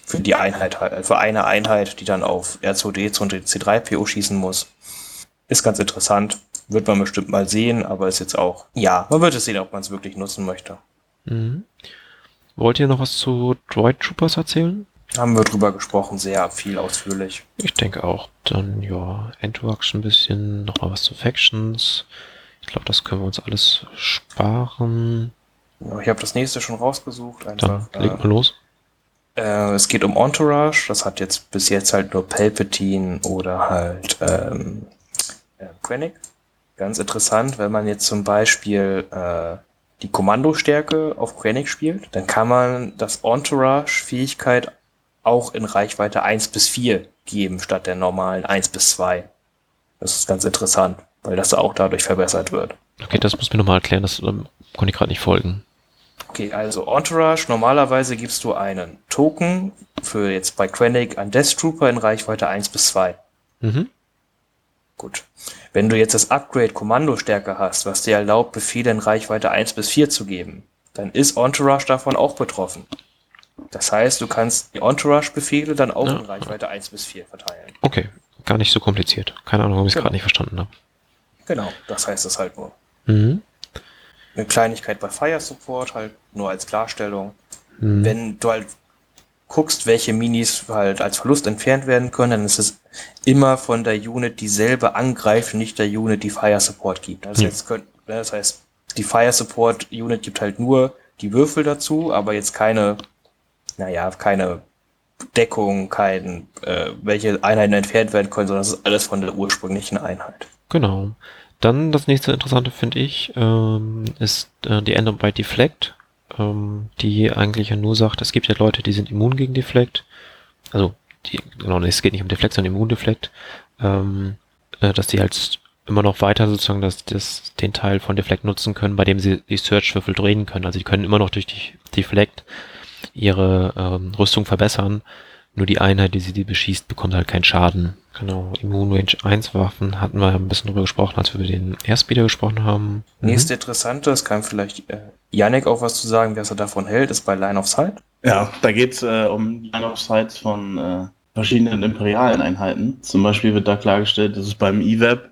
S2: für die Einheit, halt, für eine Einheit, die dann auf R2D2 und C3PO schießen muss. Ist ganz interessant. wird man bestimmt mal sehen, aber ist jetzt auch, ja, man wird es sehen, ob man es wirklich nutzen möchte.
S1: Mhm. Wollt ihr noch was zu Droid Troopers erzählen?
S2: Haben wir drüber gesprochen, sehr viel ausführlich.
S1: Ich denke auch. Dann, ja, Introduction ein bisschen, nochmal was zu Factions. Ich glaube, das können wir uns alles sparen.
S2: Ich habe das nächste schon rausgesucht.
S1: Dann
S2: Einfach,
S1: legt mal los.
S2: Äh, es geht um Entourage, das hat jetzt bis jetzt halt nur Palpatine oder halt ähm, äh, Krennic. Ganz interessant, wenn man jetzt zum Beispiel äh, die Kommandostärke auf Krennic spielt, dann kann man das Entourage-Fähigkeit auch in Reichweite 1 bis 4 geben, statt der normalen 1 bis 2. Das ist ganz interessant, weil das auch dadurch verbessert wird.
S1: Okay, das muss mir nochmal erklären, das ähm, konnte ich gerade nicht folgen.
S2: Okay, also Entourage, normalerweise gibst du einen Token für jetzt bei Krennic an Death Trooper in Reichweite 1 bis 2.
S1: Mhm.
S2: Gut. Wenn du jetzt das Upgrade Kommandostärke hast, was dir erlaubt, Befehle in Reichweite 1 bis 4 zu geben, dann ist Entourage davon auch betroffen. Das heißt, du kannst die Entourage-Befehle dann auch
S1: Ja.
S2: in Reichweite 1 bis 4 verteilen.
S1: Okay, gar nicht so kompliziert. Keine Ahnung, warum ich es
S2: Genau.
S1: gerade nicht verstanden habe.
S2: Genau, das heißt es halt nur.
S1: Mhm.
S2: Eine Kleinigkeit bei Fire Support, halt nur als Klarstellung.
S1: Mhm.
S2: Wenn du halt guckst, welche Minis halt als Verlust entfernt werden können, dann ist es immer von der Unit dieselbe angreifen, nicht der Unit, die Fire Support gibt. Also
S1: Hm.
S2: jetzt könnt, ne, das heißt, die Fire Support Unit gibt halt nur die Würfel dazu, aber jetzt keine, naja, keine Deckung, kein, äh, welche Einheiten entfernt werden können, sondern es ist alles von der ursprünglichen Einheit.
S1: Genau. Dann das nächste Interessante finde ich, ähm, ist äh, die Änderung bei Deflect, ähm, die eigentlich ja nur sagt, es gibt ja Leute, die sind immun gegen Deflect. Also, die, genau, es geht nicht um Deflect, sondern Immundeflect. Ähm, äh, dass die halt immer noch weiter sozusagen das, das, den Teil von Deflect nutzen können, bei dem sie die Search-Würfel drehen können. Also die können immer noch durch die Deflect ihre ähm, Rüstung verbessern. Nur die Einheit, die sie die beschießt, bekommt halt keinen Schaden. Genau, Immun Range 1 Waffen hatten wir ein bisschen drüber gesprochen, als wir über den Airspeeder gesprochen haben. Mhm.
S2: Nächste interessante, es kann vielleicht äh, Yannick auch was zu sagen, was er davon hält, ist bei Line of Sight.
S3: Ja, da geht's äh, um Line of Sights von äh, verschiedenen imperialen Einheiten. Zum Beispiel wird da klargestellt, dass es beim EWAP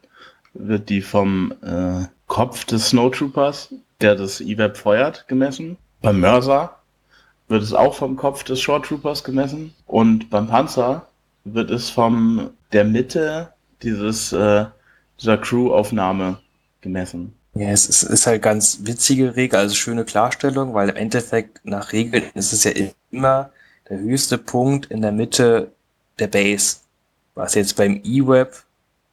S3: wird die vom äh, Kopf des Snowtroopers, der das EWAP feuert, gemessen. Beim Mörser wird es auch vom Kopf des Short Troopers gemessen. Und beim Panzer wird es vom der Mitte dieses äh, dieser Crew-Aufnahme gemessen.
S2: Ja, es ist, ist halt ganz witzige Regel, also schöne Klarstellung, weil im Endeffekt nach Regeln ist es ja immer der höchste Punkt in der Mitte der Base. Was jetzt beim E-Web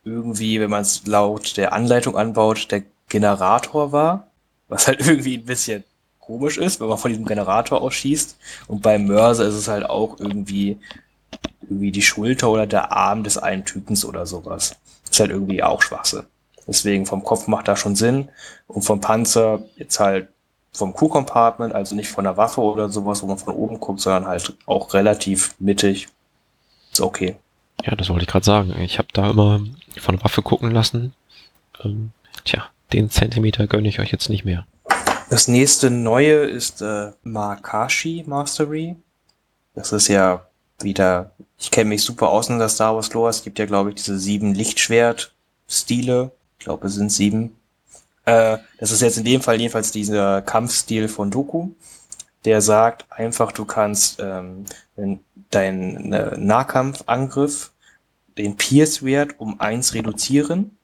S2: irgendwie, wenn man es laut der Anleitung anbaut, der Generator war. Was halt irgendwie ein bisschen komisch ist, wenn man von diesem Generator ausschießt. Und beim Mörser ist es halt auch irgendwie, irgendwie die Schulter oder der Arm des einen Typens oder sowas. Ist halt irgendwie auch Schwachsinn. Deswegen vom Kopf macht das schon Sinn. Und vom Panzer jetzt halt vom Crew-Compartment, also nicht von der Waffe oder sowas, wo man von oben guckt, sondern halt auch relativ mittig. Ist okay.
S1: Ja, das wollte ich gerade sagen. Ich habe da immer von der Waffe gucken lassen. Ähm, tja, den Zentimeter gönne ich euch jetzt nicht mehr.
S2: Das nächste neue ist äh, Makashi Mastery. Das ist ja wieder, ich kenne mich super aus in der Star Wars Lore. Es gibt ja, glaube ich, diese sieben Lichtschwert-Stile. Ich glaube, es sind sieben. Äh, das ist jetzt in dem Fall jedenfalls dieser Kampfstil von Doku. Der sagt einfach, du kannst ähm, deinen äh, Nahkampfangriff, den Pierce-Wert um eins reduzieren.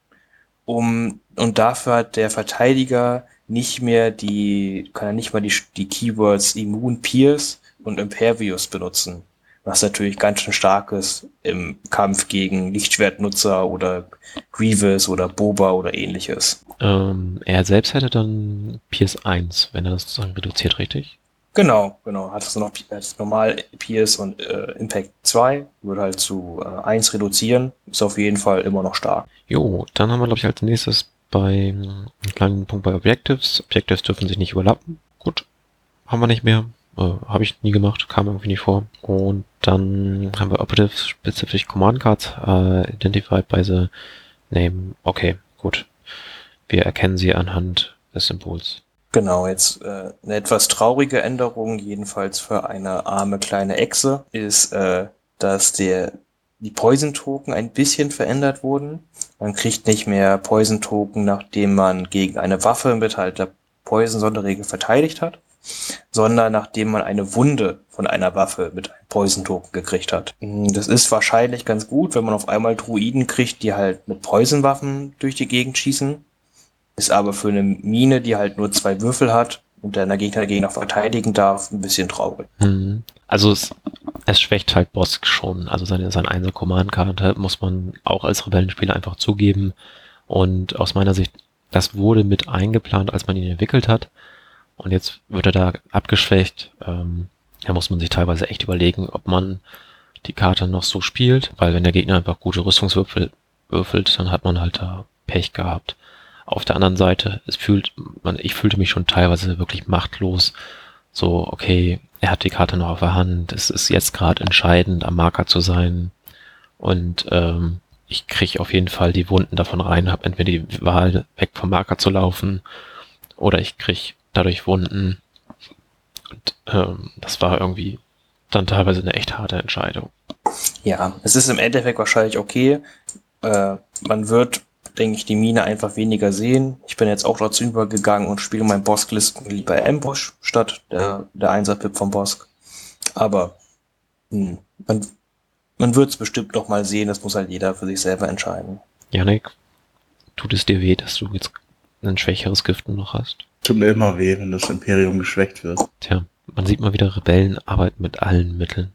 S2: Um, und dafür hat der Verteidiger nicht mehr die, kann er nicht mal die, die Keywords Immun, Pierce und Impervious benutzen. Was natürlich ganz schön stark ist im Kampf gegen Lichtschwertnutzer oder Grievous oder Boba oder ähnliches.
S1: Ähm, er selbst hätte dann Pierce 1, wenn er das sozusagen reduziert, richtig?
S2: Genau, genau. Hat es noch hat normal Pierce und äh, Impact 2, würde halt zu äh, 1 reduzieren. Ist auf jeden Fall immer noch stark.
S1: Jo, dann haben wir, glaube ich, als nächstes bei einen kleinen Punkt bei Objectives. Objectives dürfen sich nicht überlappen. Gut, haben wir nicht mehr. Äh, Habe ich nie gemacht, kam irgendwie nicht vor. Und dann haben wir Operative Specific Command Cards äh, identified by the name. Okay, gut. Wir erkennen sie anhand des Symbols.
S2: Genau, jetzt äh, eine etwas traurige Änderung, jedenfalls für eine arme kleine Echse, ist, äh, dass der die Poison-Token ein bisschen verändert wurden. Man kriegt nicht mehr Poison-Token, nachdem man gegen eine Waffe mit halt der Poison-Sonderregel verteidigt hat, sondern nachdem man eine Wunde von einer Waffe mit einem Poison-Token gekriegt hat. Hm, das ist wahrscheinlich ganz gut, wenn man auf einmal Druiden kriegt, die halt mit Poison-Waffen durch die Gegend schießen. Ist aber für eine Mine, die halt nur zwei Würfel hat und der Gegner dagegen auch verteidigen darf, ein bisschen traurig.
S1: Mhm. Also es, es schwächt halt Bosk schon. Also seine, seine einser Command-Karte muss man auch als Rebellenspieler einfach zugeben. Und aus meiner Sicht, das wurde mit eingeplant, als man ihn entwickelt hat. Und jetzt wird er da abgeschwächt. Ähm, da muss man sich teilweise echt überlegen, ob man die Karte noch so spielt, weil wenn der Gegner einfach gute Rüstungswürfel würfelt, dann hat man halt da Pech gehabt. Auf der anderen Seite, es fühlt, man, ich fühlte mich schon teilweise wirklich machtlos. So, okay, er hat die Karte noch auf der Hand, es ist jetzt gerade entscheidend, am Marker zu sein. Und ähm, ich kriege auf jeden Fall die Wunden davon rein, habe entweder die Wahl, weg vom Marker zu laufen, oder ich kriege dadurch Wunden. Und ähm, das war irgendwie dann teilweise eine echt harte Entscheidung.
S2: Ja, es ist im Endeffekt wahrscheinlich okay. Äh, man wird, denke ich, die Mine einfach weniger sehen. Ich bin jetzt auch dazu übergegangen und spiele mein Bosklisten lieber Ambush statt der, der Einsatzpip vom Bosk. Aber hm, man, man wird es bestimmt noch mal sehen. Das muss halt jeder für sich selber entscheiden.
S1: Janik, tut es dir weh, dass du jetzt ein schwächeres Gift noch hast?
S3: Tut mir immer weh, wenn das Imperium geschwächt wird.
S1: Tja, man sieht mal wieder, Rebellen arbeiten mit allen Mitteln.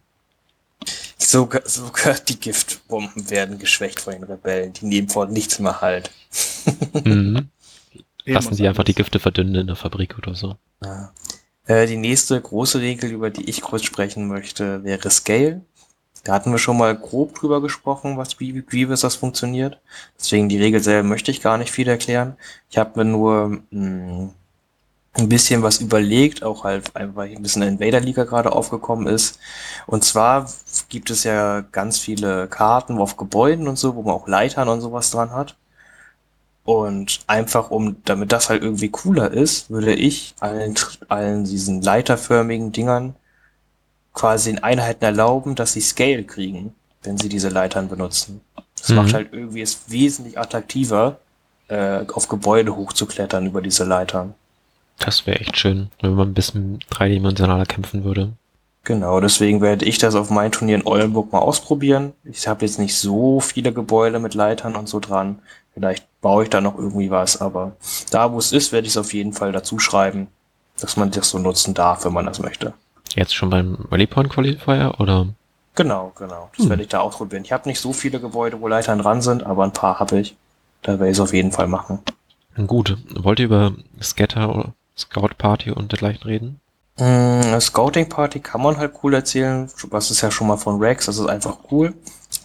S2: Sogar, sogar die Giftbomben werden geschwächt von den Rebellen. Die nehmen vor nichts mehr halt.
S1: Mhm. Lassen sie einfach die Gifte verdünnen in der Fabrik oder so.
S2: Ja. Äh, die nächste große Regel, über die ich kurz sprechen möchte, wäre Scale. Da hatten wir schon mal grob drüber gesprochen, was wie wie das funktioniert. Deswegen die Regel selber möchte ich gar nicht viel erklären. Ich habe mir nur mh, ein bisschen was überlegt, auch halt einfach, weil ein bisschen Invader-Liga gerade aufgekommen ist. Und zwar gibt es ja ganz viele Karten auf Gebäuden und so, wo man auch Leitern und sowas dran hat. Und einfach um, damit das halt irgendwie cooler ist, würde ich allen, allen diesen leiterförmigen Dingern quasi in Einheiten erlauben, dass sie Scale kriegen, wenn sie diese Leitern benutzen. Das
S1: Mhm.
S2: macht halt irgendwie es wesentlich attraktiver, äh, auf Gebäude hochzuklettern über diese Leitern.
S1: Das wäre echt schön, wenn man ein bisschen dreidimensionaler kämpfen würde.
S2: Genau, deswegen werde ich das auf mein Turnier in Oldenburg mal ausprobieren. Ich habe jetzt nicht so viele Gebäude mit Leitern und so dran. Vielleicht baue ich da noch irgendwie was, aber da, wo es ist, werde ich es auf jeden Fall dazu schreiben, dass man das so nutzen darf, wenn man das möchte.
S1: Jetzt schon beim Rally Point Qualifier oder?
S2: Genau, genau. Das
S1: Hm.
S2: werde ich da ausprobieren. Ich habe nicht so viele Gebäude, wo Leitern dran sind, aber ein paar habe ich. Da werde ich es auf jeden Fall machen.
S1: Gut, wollt ihr über Scatter oder Scout Party und dergleichen reden?
S2: Mm, Scouting Party kann man halt cool erzählen. Was ist ja schon mal von Rex, das ist einfach cool.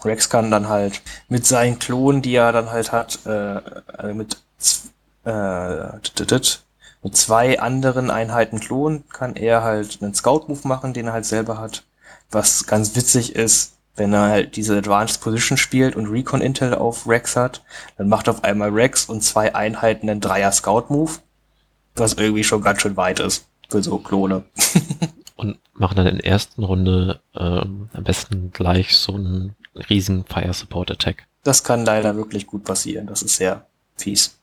S2: Rex kann dann halt mit seinen Klonen, die er dann halt hat, äh, äh, mit, äh, mit zwei anderen Einheiten Klonen, kann er halt einen Scout-Move machen, den er halt selber hat. Was ganz witzig ist, wenn er halt diese Advanced Position spielt und Recon Intel auf Rex hat, dann macht auf einmal Rex und zwei Einheiten einen Dreier Scout-Move, was irgendwie schon ganz schön weit ist für so Klone.
S1: Und machen dann in der ersten Runde ähm, am besten gleich so einen riesen Fire Support Attack.
S2: Das kann leider wirklich gut passieren. Das ist sehr fies.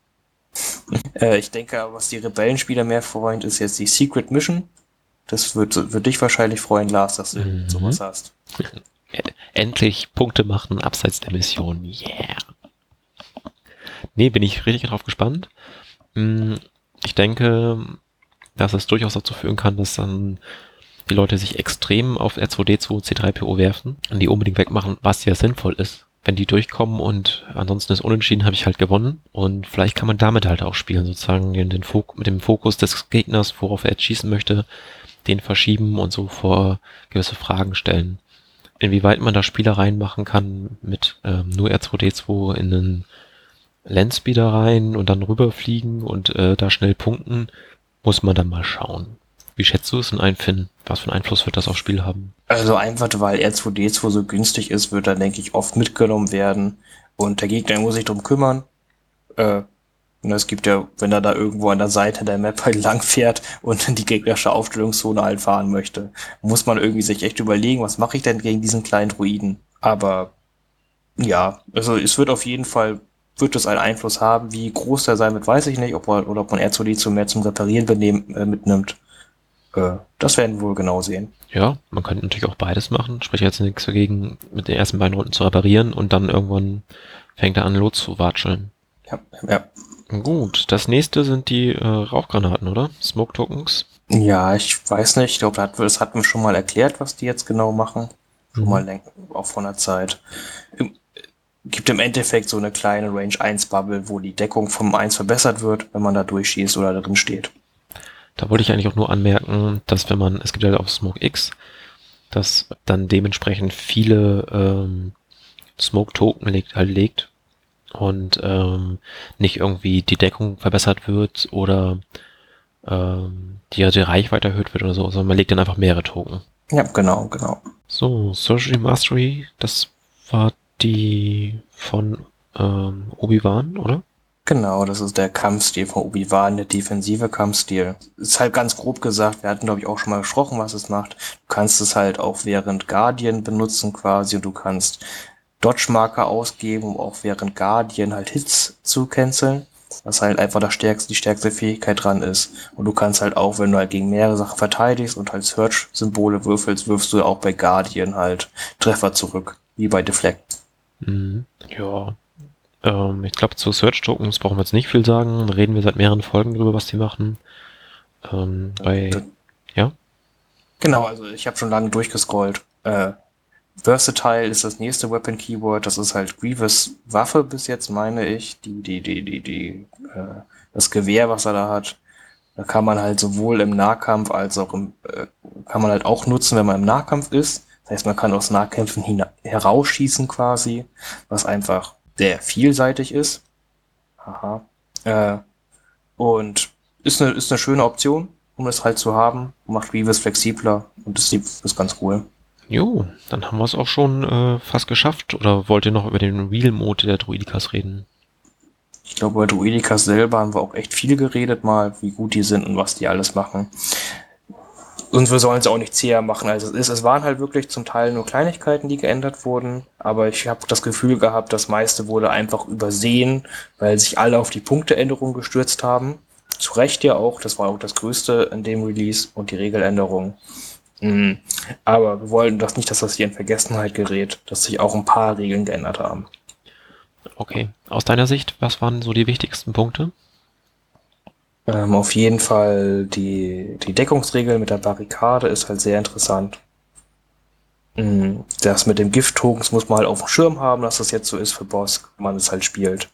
S2: äh, ich denke, was die Rebellenspieler mehr freut, ist jetzt die Secret Mission. Das wird, wird dich wahrscheinlich freuen, Lars, dass du
S1: Mhm.
S2: sowas hast.
S1: Endlich Punkte machen abseits der Mission. Yeah. Nee, bin ich richtig drauf gespannt. Ich denke, dass es durchaus dazu führen kann, dass dann die Leute sich extrem auf R2D2 C3PO werfen und die unbedingt wegmachen, was ja sinnvoll ist. Wenn die durchkommen und ansonsten ist unentschieden, habe ich halt gewonnen. Und vielleicht kann man damit halt auch spielen, sozusagen den, den mit dem Fokus des Gegners, worauf er jetzt schießen möchte, den verschieben und so vor gewisse Fragen stellen inwieweit man da Spielereien machen kann mit ähm, nur R2D2 in einen Landspeeder rein und dann rüberfliegen und äh, da schnell punkten, muss man dann mal schauen. Wie schätzt du es in ein Finn? Was für einen Einfluss wird das aufs Spiel haben?
S2: Also einfach, weil R2D2 so günstig ist, wird er, denke ich, oft mitgenommen werden. Und der Gegner muss sich drum kümmern. Äh, und es gibt ja, wenn er da irgendwo an der Seite der Map halt lang fährt und in die gegnerische Aufstellungszone halt fahren möchte, muss man irgendwie sich echt überlegen, was mache ich denn gegen diesen kleinen Druiden? Aber Ja, also es wird auf jeden Fall, wird es einen Einfluss haben. Wie groß der sein wird, weiß ich nicht, ob man, oder ob man R2D2 mehr zum Reparieren benehmen, äh, mitnimmt. Äh, das werden wir wohl genau sehen.
S1: Ja, man könnte natürlich auch beides machen. Spreche jetzt nichts dagegen, mit den ersten beiden Runden zu reparieren und dann irgendwann fängt er an, loszuwatscheln.
S2: Ja, ja.
S1: Gut, das nächste sind die äh, Rauchgranaten, oder? Smoke Tokens.
S2: Ja, ich weiß nicht. Ich glaube, das, hat- das hatten wir schon mal erklärt, was die jetzt genau machen. Schon
S1: Mhm.
S2: mal läng- auch von der Zeit. Im, gibt im Endeffekt so eine kleine Range 1 Bubble, wo die Deckung vom 1 verbessert wird, wenn man da durchschießt oder drin steht.
S1: Da wollte ich eigentlich auch nur anmerken, dass wenn man, es gibt ja auch Smoke X, dass dann dementsprechend viele ähm, Smoke Token legt, halt legt und ähm, nicht irgendwie die Deckung verbessert wird oder ähm, die, die Reichweite erhöht wird oder so, sondern man legt dann einfach mehrere Token.
S2: Ja, genau, genau.
S1: So, Surgery Mastery, das war die von ähm, Obi-Wan, oder?
S2: Genau, das ist der Kampfstil von Obi-Wan, der defensive Kampfstil. Ist halt ganz grob gesagt, wir hatten glaube ich auch schon mal gesprochen, was es macht. Du kannst es halt auch während Guardian benutzen quasi und du kannst Dodge-Marker ausgeben, um auch während Guardian halt Hits zu canceln. Was halt einfach das stärkste, die stärkste Fähigkeit dran ist. Und du kannst halt auch, wenn du halt gegen mehrere Sachen verteidigst und halt Search-Symbole würfelst, wirfst du auch bei Guardian halt Treffer zurück, wie bei Deflect.
S1: Mhm. Ja. Ähm, ich glaube, zu Search Tokens brauchen wir jetzt nicht viel sagen. Reden wir seit mehreren Folgen drüber, was die machen. Ähm, bei,
S2: Das-
S1: ja?
S2: Genau, also ich habe schon lange durchgescrollt. Äh, Versatile ist das nächste Weapon Keyword. Das ist halt Grievous Waffe bis jetzt, meine ich. Die, die, die, die, die, äh, das Gewehr, was er da hat. Da kann man halt sowohl im Nahkampf als auch im, äh, kann man halt auch nutzen, wenn man im Nahkampf ist. Das heißt, man kann aus Nahkämpfen herausschießen quasi, was einfach sehr vielseitig ist. Aha. Äh, und ist eine, ist eine schöne Option, um es halt zu haben. Macht Grievous flexibler und das ist, ganz cool.
S1: Jo, dann haben wir es auch schon äh, fast geschafft. Oder wollt ihr noch über den Real-Mode der Druidikas reden?
S2: Ich glaube, bei Druidikas selber haben wir auch echt viel geredet mal, wie gut die sind und was die alles machen. Und wir sollen es auch nicht zäher machen, als es ist. Es waren halt wirklich zum Teil nur Kleinigkeiten, die geändert wurden. Aber ich habe das Gefühl gehabt, das meiste wurde einfach übersehen, weil sich alle auf die Punkteänderung gestürzt haben. Zu Recht ja auch. Das war auch das Größte in dem Release und die Regeländerung. Mhm. Aber wir wollten das nicht, dass das hier in Vergessenheit gerät, dass sich auch ein paar Regeln geändert haben.
S1: Okay. Aus deiner Sicht, was waren so die wichtigsten Punkte?
S2: Ähm, auf jeden Fall die, die Deckungsregel mit der Barrikade ist halt sehr interessant. Mm, Das mit dem Gift-Tokens muss man halt auf dem Schirm haben, dass das jetzt so ist für Boss, wenn man es halt spielt.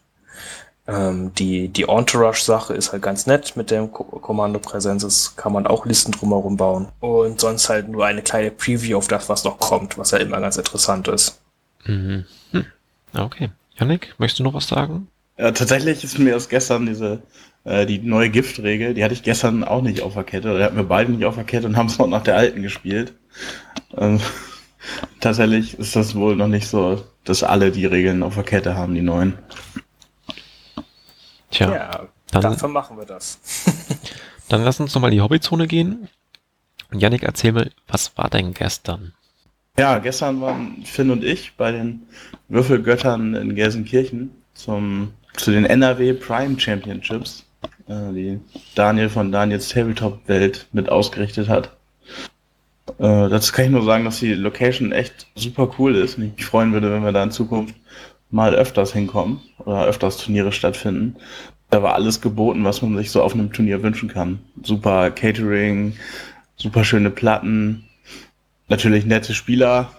S2: Ähm, die, die Entourage-Sache ist halt ganz nett mit dem Ko Kommandopräsenz. Das kann man auch Listen drumherum bauen. Und sonst halt nur eine kleine Preview auf das, was noch kommt, was ja immer ganz interessant ist.
S1: Mhm. Hm. Okay. Yannick, möchtest du noch was sagen?
S3: Ja, tatsächlich ist mir erst gestern diese, äh, die neue Giftregel, die hatte ich gestern auch nicht auf der Kette, oder hatten wir beide nicht auf der Kette und haben es noch nach der alten gespielt. Ähm, tatsächlich ist das wohl noch nicht so, dass alle die Regeln auf der Kette haben, die neuen.
S1: Tja, dann-
S2: dafür machen wir das.
S1: dann lass uns nochmal in die Hobbyzone gehen. Und Yannick, erzähl mal, was war denn gestern?
S3: Ja, gestern waren Finn und ich bei den Würfelgöttern in Gelsenkirchen zum, zu den NRW Prime Championships, die Daniel von Daniels Tabletop Welt mit ausgerichtet hat. Äh, dazu kann ich nur sagen, dass die Location echt super cool ist und ich mich freuen würde, wenn wir da in Zukunft mal öfters hinkommen oder öfters Turniere stattfinden. Da war alles geboten, was man sich so auf einem Turnier wünschen kann. Super Catering, super schöne Platten, natürlich nette Spieler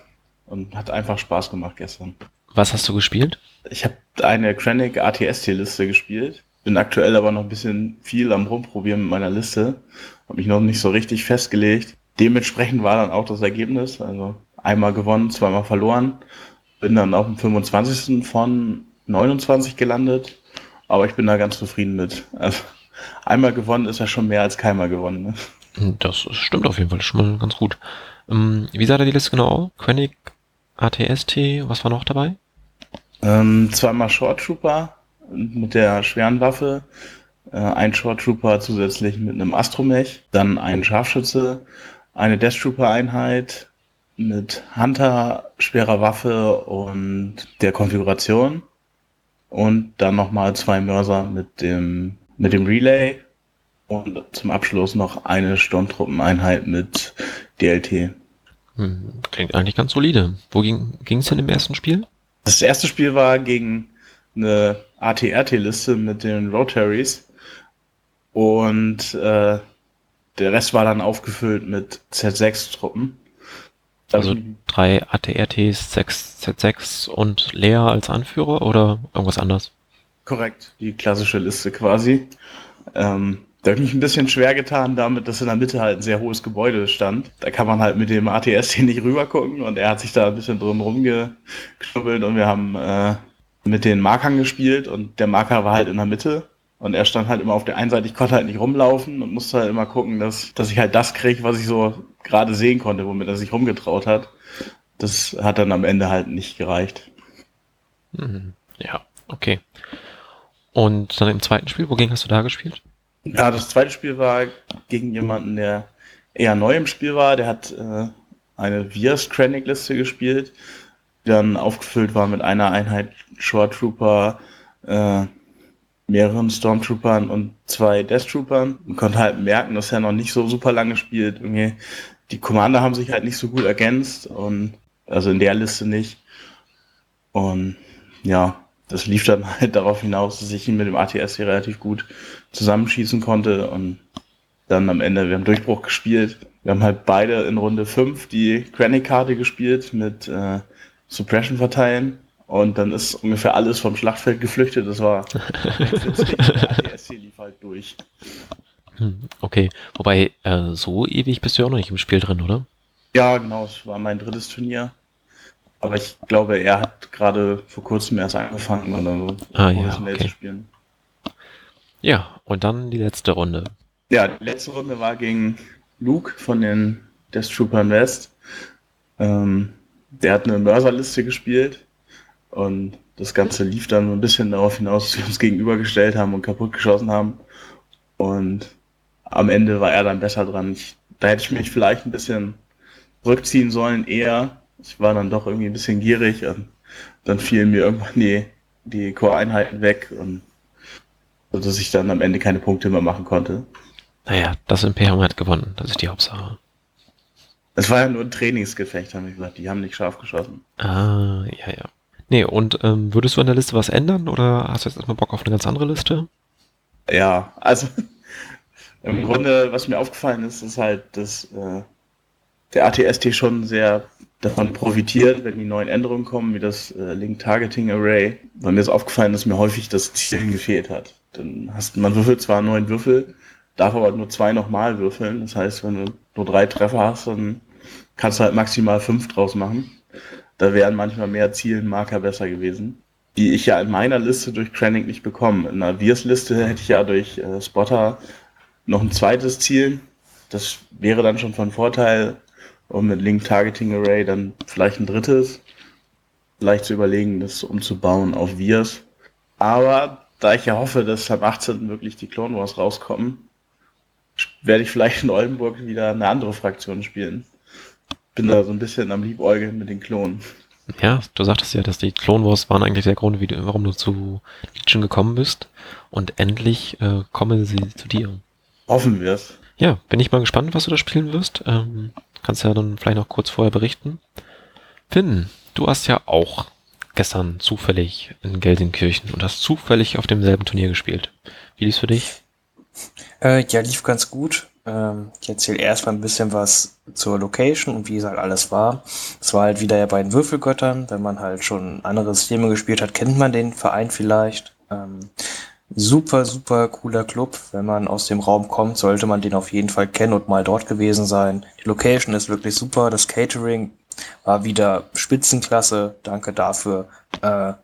S3: und hat einfach Spaß gemacht gestern.
S1: Was hast du gespielt?
S3: Ich habe eine Krennic ATS-Tier-Liste gespielt, bin aktuell aber noch ein bisschen viel am Rumprobieren mit meiner Liste, habe mich noch nicht so richtig festgelegt. Dementsprechend war dann auch das Ergebnis, also einmal gewonnen, zweimal verloren, bin dann auf dem 25. von 29 gelandet, aber ich bin da ganz zufrieden mit. Also einmal gewonnen ist ja schon mehr als keinmal gewonnen. Ne?
S1: Das stimmt auf jeden Fall schon mal ganz gut. Ähm, wie sah da die Liste genau aus? Quenic, ATST, was war noch dabei?
S3: Ähm, zweimal Short Trooper mit der schweren Waffe, äh, ein Short Trooper zusätzlich mit einem Astromech, dann ein Scharfschütze, eine Death Trooper Einheit, mit Hunter, schwerer Waffe und der Konfiguration. Und dann nochmal zwei Mörser mit dem, mit dem Relay. Und zum Abschluss noch eine Sturmtruppeneinheit mit DLT.
S1: Hm, Klingt eigentlich ganz solide. Wo ging es denn im ersten Spiel?
S3: Das erste Spiel war gegen eine ATRT-Liste mit den Rotaries. Und äh, der Rest war dann aufgefüllt mit Z6-Truppen.
S1: Also drei ATRTs, sechs Z6 und Lea als Anführer oder irgendwas anderes?
S3: Korrekt, die klassische Liste quasi. Ähm, da habe ich mich ein bisschen schwer getan damit, dass in der Mitte halt ein sehr hohes Gebäude stand. Da kann man halt mit dem ATS hier nicht rüber gucken und er hat sich da ein bisschen drin rumgeknubbelt und wir haben äh, mit den Markern gespielt und der Marker war halt in der Mitte und er stand halt immer auf der einen Seite, ich konnte halt nicht rumlaufen und musste halt immer gucken, dass, dass ich halt das kriege, was ich so gerade sehen konnte, womit er sich rumgetraut hat. Das hat dann am Ende halt nicht gereicht.
S1: Mhm. Ja, okay. Und dann im zweiten Spiel, wogegen hast du da gespielt?
S3: Ja, das zweite Spiel war gegen jemanden, der eher neu im Spiel war. Der hat äh, eine Vias Krennic Liste gespielt, dann aufgefüllt war mit einer Einheit Short Trooper, äh, mehreren Stormtroopern und zwei Death Troopern. Man konnte halt merken, dass er noch nicht so super lange spielt. Irgendwie die Commander haben sich halt nicht so gut ergänzt und also in der Liste nicht. Und ja, das lief dann halt darauf hinaus, dass ich ihn mit dem ATS hier relativ gut zusammenschießen konnte und dann am Ende, wir haben Durchbruch gespielt. Wir haben halt beide in Runde 5 die Granny-Karte gespielt mit äh, Suppression verteilen und dann ist ungefähr alles vom Schlachtfeld geflüchtet. Das war hier lief halt durch.
S1: Hm, Okay, wobei äh, so ewig bist du ja auch noch nicht im Spiel drin, oder?
S3: Ja, genau, es war mein drittes Turnier. Aber ich glaube, er hat gerade vor kurzem erst angefangen, oder so
S1: Ah, ja, okay.
S3: zu spielen.
S1: Ja, und dann die letzte Runde.
S3: Ja, die letzte Runde war gegen Luke von den Death Troopern West. Ähm, der hat eine Mörserliste gespielt und das Ganze lief dann ein bisschen darauf hinaus, dass wir uns gegenübergestellt haben und kaputt geschossen haben. Und am Ende war er dann besser dran. Ich, da hätte ich mich vielleicht ein bisschen zurückziehen sollen, eher. Ich war dann doch irgendwie ein bisschen gierig und dann fielen mir irgendwann die, die Core-Einheiten weg und dass ich dann am Ende keine Punkte mehr machen konnte.
S1: Naja, das Imperium hat gewonnen, das ist die Hauptsache.
S3: Es war ja nur ein Trainingsgefecht, haben wir gesagt. Die haben nicht scharf geschossen.
S1: Ah, ja, ja. Nee, und ähm, würdest du an der Liste was ändern oder hast du jetzt erstmal Bock auf eine ganz andere Liste?
S3: Ja, also im Grunde, was mir aufgefallen ist, ist halt, dass äh, der ATST schon sehr davon profitiert, wenn die neuen Änderungen kommen, wie das äh, Link Targeting Array. Weil mir ist aufgefallen, dass mir häufig das Ziel gefehlt hat. Dann hast man würfelt zwar neun Würfel, darf aber nur zwei nochmal würfeln. Das heißt, wenn du nur drei Treffer hast, dann kannst du halt maximal fünf draus machen. Da wären manchmal mehr Zielenmarker besser gewesen. Die ich ja in meiner Liste durch Krennic nicht bekomme. In einer Viers-Liste hätte ich ja durch äh, Spotter noch ein zweites Ziel. Das wäre dann schon von Vorteil. Und mit Link Targeting Array dann vielleicht ein drittes. Vielleicht zu überlegen, das umzubauen auf Viers. Aber da ich ja hoffe, dass am 18. wirklich die Clone Wars rauskommen, werde ich vielleicht in Oldenburg wieder eine andere Fraktion spielen. Bin da so ein bisschen am Liebäugeln mit den Klonen.
S1: Ja, du sagtest ja, dass die Clone Wars waren eigentlich der Grund, du, warum du zu Legion gekommen bist. Und endlich äh, kommen sie zu dir.
S3: Hoffen wir es.
S1: Ja, bin ich mal gespannt, was du da spielen wirst. Ähm, kannst ja dann vielleicht noch kurz vorher berichten. Finn, du hast ja auch gestern zufällig in Gelsenkirchen und hast zufällig auf demselben Turnier gespielt. Wie lief's für dich?
S2: Äh, ja, lief ganz gut. Ähm, ich erzähle erstmal ein bisschen was zur Location und wie es halt alles war. Es war halt wieder ja bei den Würfelgöttern. Wenn man halt schon andere Systeme gespielt hat, kennt man den Verein vielleicht. Ähm, super, super cooler Club. Wenn man aus dem Raum kommt, sollte man den auf jeden Fall kennen und mal dort gewesen sein. Die Location ist wirklich super. Das Catering war wieder Spitzenklasse. Danke dafür. Äh,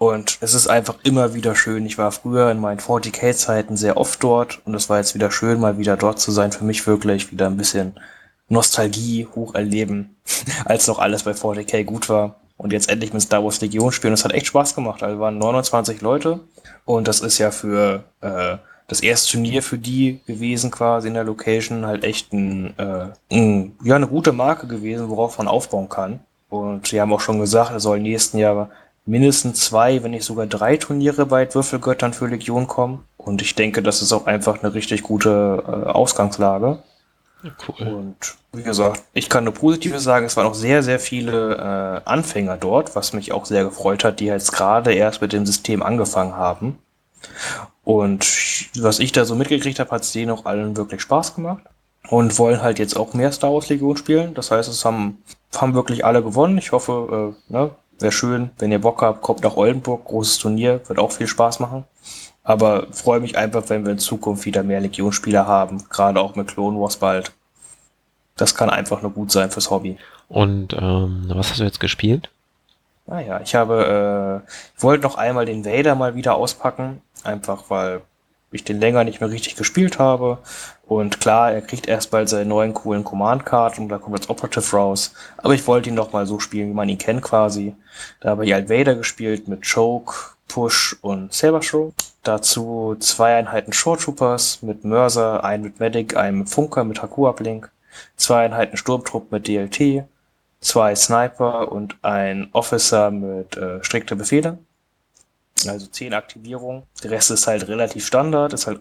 S2: und es ist einfach immer wieder schön. Ich war früher in meinen 40k-Zeiten sehr oft dort und es war jetzt wieder schön, mal wieder dort zu sein. Für mich wirklich wieder ein bisschen Nostalgie hoch erleben, als noch alles bei 40k gut war. Und jetzt endlich mit Star Wars Legion spielen. Das hat echt Spaß gemacht. Also waren 29 Leute und das ist ja für äh, das erste Turnier für die gewesen quasi in der Location, halt echt ein, äh, ein, ja, eine gute Marke gewesen, worauf man aufbauen kann. Und sie haben auch schon gesagt, es soll nächsten Jahr mindestens zwei, wenn nicht sogar drei Turniere bei Würfelgöttern für Legion kommen. Und ich denke, das ist auch einfach eine richtig gute äh, Ausgangslage. Cool. Und wie gesagt, ich kann nur Positives sagen, es waren auch sehr, sehr viele äh, Anfänger dort, was mich auch sehr gefreut hat, die jetzt gerade erst mit dem System angefangen haben. Und was ich da so mitgekriegt habe, hat es denen auch allen wirklich Spaß gemacht. Und wollen halt jetzt auch mehr Star Wars Legion spielen. Das heißt, es haben, haben wirklich alle gewonnen. Ich hoffe, äh, ne, wäre schön, wenn ihr Bock habt, kommt nach Oldenburg, großes Turnier, wird auch viel Spaß machen. Aber freue mich einfach, wenn wir in Zukunft wieder mehr Legionspieler haben, gerade auch mit Clone Wars bald. Das kann einfach nur gut sein fürs Hobby.
S1: Und ähm, was hast du jetzt gespielt?
S2: Naja, ah ich habe, äh, ich wollte noch einmal den Vader mal wieder auspacken, einfach weil ich den länger nicht mehr richtig gespielt habe. Und klar, er kriegt erst bald seinen neuen coolen Command-Card und da kommt jetzt Operative raus. Aber ich wollte ihn noch mal so spielen, wie man ihn kennt quasi. Da habe ich halt Vader gespielt mit Choke, Push und Saber Show. Dazu zwei Einheiten Short Troopers mit Mörser, einen mit Medic, einen mit Funker mit Haku-Uplink, zwei Einheiten Sturmtrupp mit DLT, zwei Sniper und ein Officer mit äh, strikte Befehle. Also zehn Aktivierungen. Der Rest ist halt relativ Standard, ist halt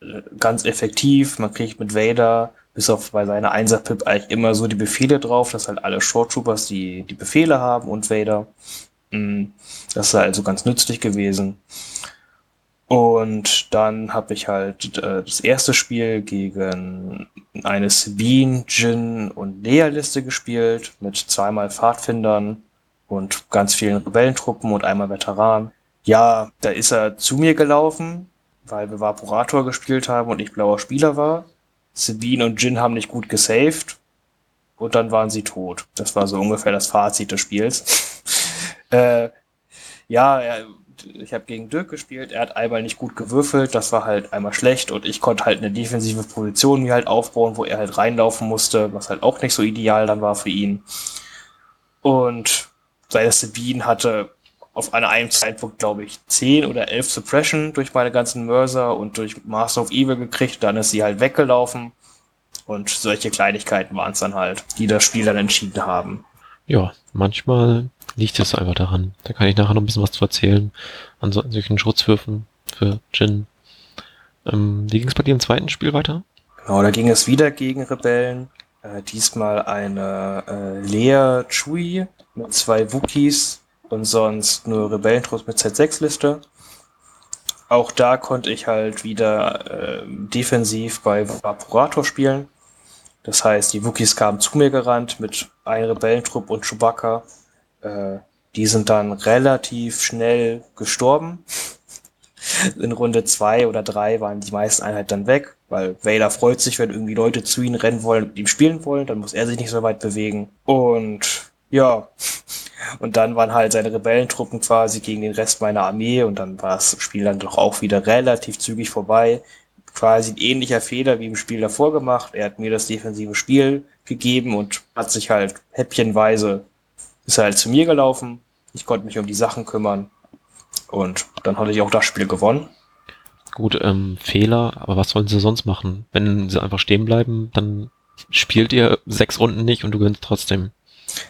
S2: äh, ganz effektiv. Man kriegt mit Vader bis auf bei seiner Einser-Pip eigentlich immer so die Befehle drauf, dass halt alle Short Troopers die, die Befehle haben und Vader. Mm, das ist also ganz nützlich gewesen. Und dann habe ich halt äh, das erste Spiel gegen eine Sabine, Jin und Lea-Liste gespielt, mit zweimal Pfadfindern und ganz vielen Rebellentruppen und einmal Veteranen. Ja, da ist er zu mir gelaufen, weil wir Vaporator gespielt haben und ich blauer Spieler war. Sabine und Jin haben nicht gut gesaved und dann waren sie tot. Das war so ungefähr das Fazit des Spiels. äh, ja, er, ich habe gegen Dirk gespielt, er hat einmal nicht gut gewürfelt, das war halt einmal schlecht und ich konnte halt eine defensive Position mir halt aufbauen, wo er halt reinlaufen musste, was halt auch nicht so ideal dann war für ihn. Und seine Sabine hatte auf einer einem Zeitpunkt, glaube ich, 10 oder 11 Suppression durch meine ganzen Mörser und durch Master of Evil gekriegt. Dann ist sie halt weggelaufen. Und solche Kleinigkeiten waren es dann halt, die das Spiel dann entschieden haben.
S1: Ja, manchmal liegt es einfach daran. Da kann ich nachher noch ein bisschen was zu erzählen. An solchen Schutzwürfen für Jin. Ähm, wie ging es bei dir im zweiten Spiel weiter?
S2: Genau, da ging es wieder gegen Rebellen. Äh, diesmal eine äh, Lea Chui mit zwei Wookies und sonst nur Rebellentrupps mit Z6-Liste. Auch da konnte ich halt wieder äh, defensiv bei Vaporator spielen. Das heißt, die Wookies kamen zu mir gerannt mit einem Rebellentrupp und Chewbacca. Äh, die sind dann relativ schnell gestorben. In Runde zwei oder drei waren die meisten Einheiten dann weg, weil Vader freut sich, wenn irgendwie Leute zu ihm rennen wollen, mit ihm spielen wollen, dann muss er sich nicht so weit bewegen. Und ja, und dann waren halt seine Rebellentruppen quasi gegen den Rest meiner Armee und dann war das Spiel dann doch auch wieder relativ zügig vorbei. Quasi ein ähnlicher Fehler wie im Spiel davor gemacht. Er hat mir das defensive Spiel gegeben und hat sich halt häppchenweise, ist halt zu mir gelaufen. Ich konnte mich um die Sachen kümmern und dann hatte ich auch das Spiel gewonnen.
S1: Gut, ähm, Fehler, aber was sollen sie sonst machen? Wenn sie einfach stehen bleiben, dann spielt ihr sechs Runden nicht und du gewinnst trotzdem.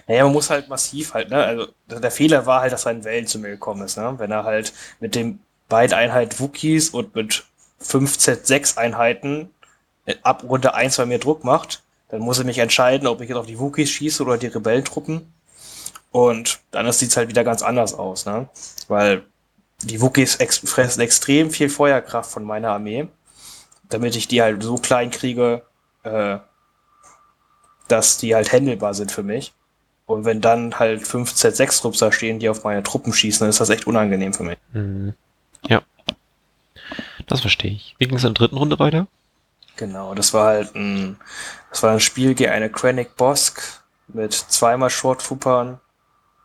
S2: Naja, man muss halt massiv halt, ne? Also der Fehler war halt, dass sein Wellen zu mir gekommen ist, ne? Wenn er halt mit dem beiden Einheit Wookies und mit 5Z6 Einheiten äh, ab Runde 1 bei mir Druck macht, dann muss er mich entscheiden, ob ich jetzt auf die Wookies schieße oder die Rebellentruppen. Und dann sieht es halt wieder ganz anders aus, ne? Weil die Wookies ex fressen extrem viel Feuerkraft von meiner Armee, damit ich die halt so klein kriege, äh, dass die halt händelbar sind für mich. Und wenn dann halt 5 Z6-Trupps da stehen, die auf meine Truppen schießen, dann ist das echt unangenehm für mich.
S1: Mhm. Ja. Das verstehe ich. Wie ging es in der dritten Runde weiter?
S2: Genau, das war halt ein, das war ein Spiel gegen eine Krennic Bosk mit zweimal Short Troopern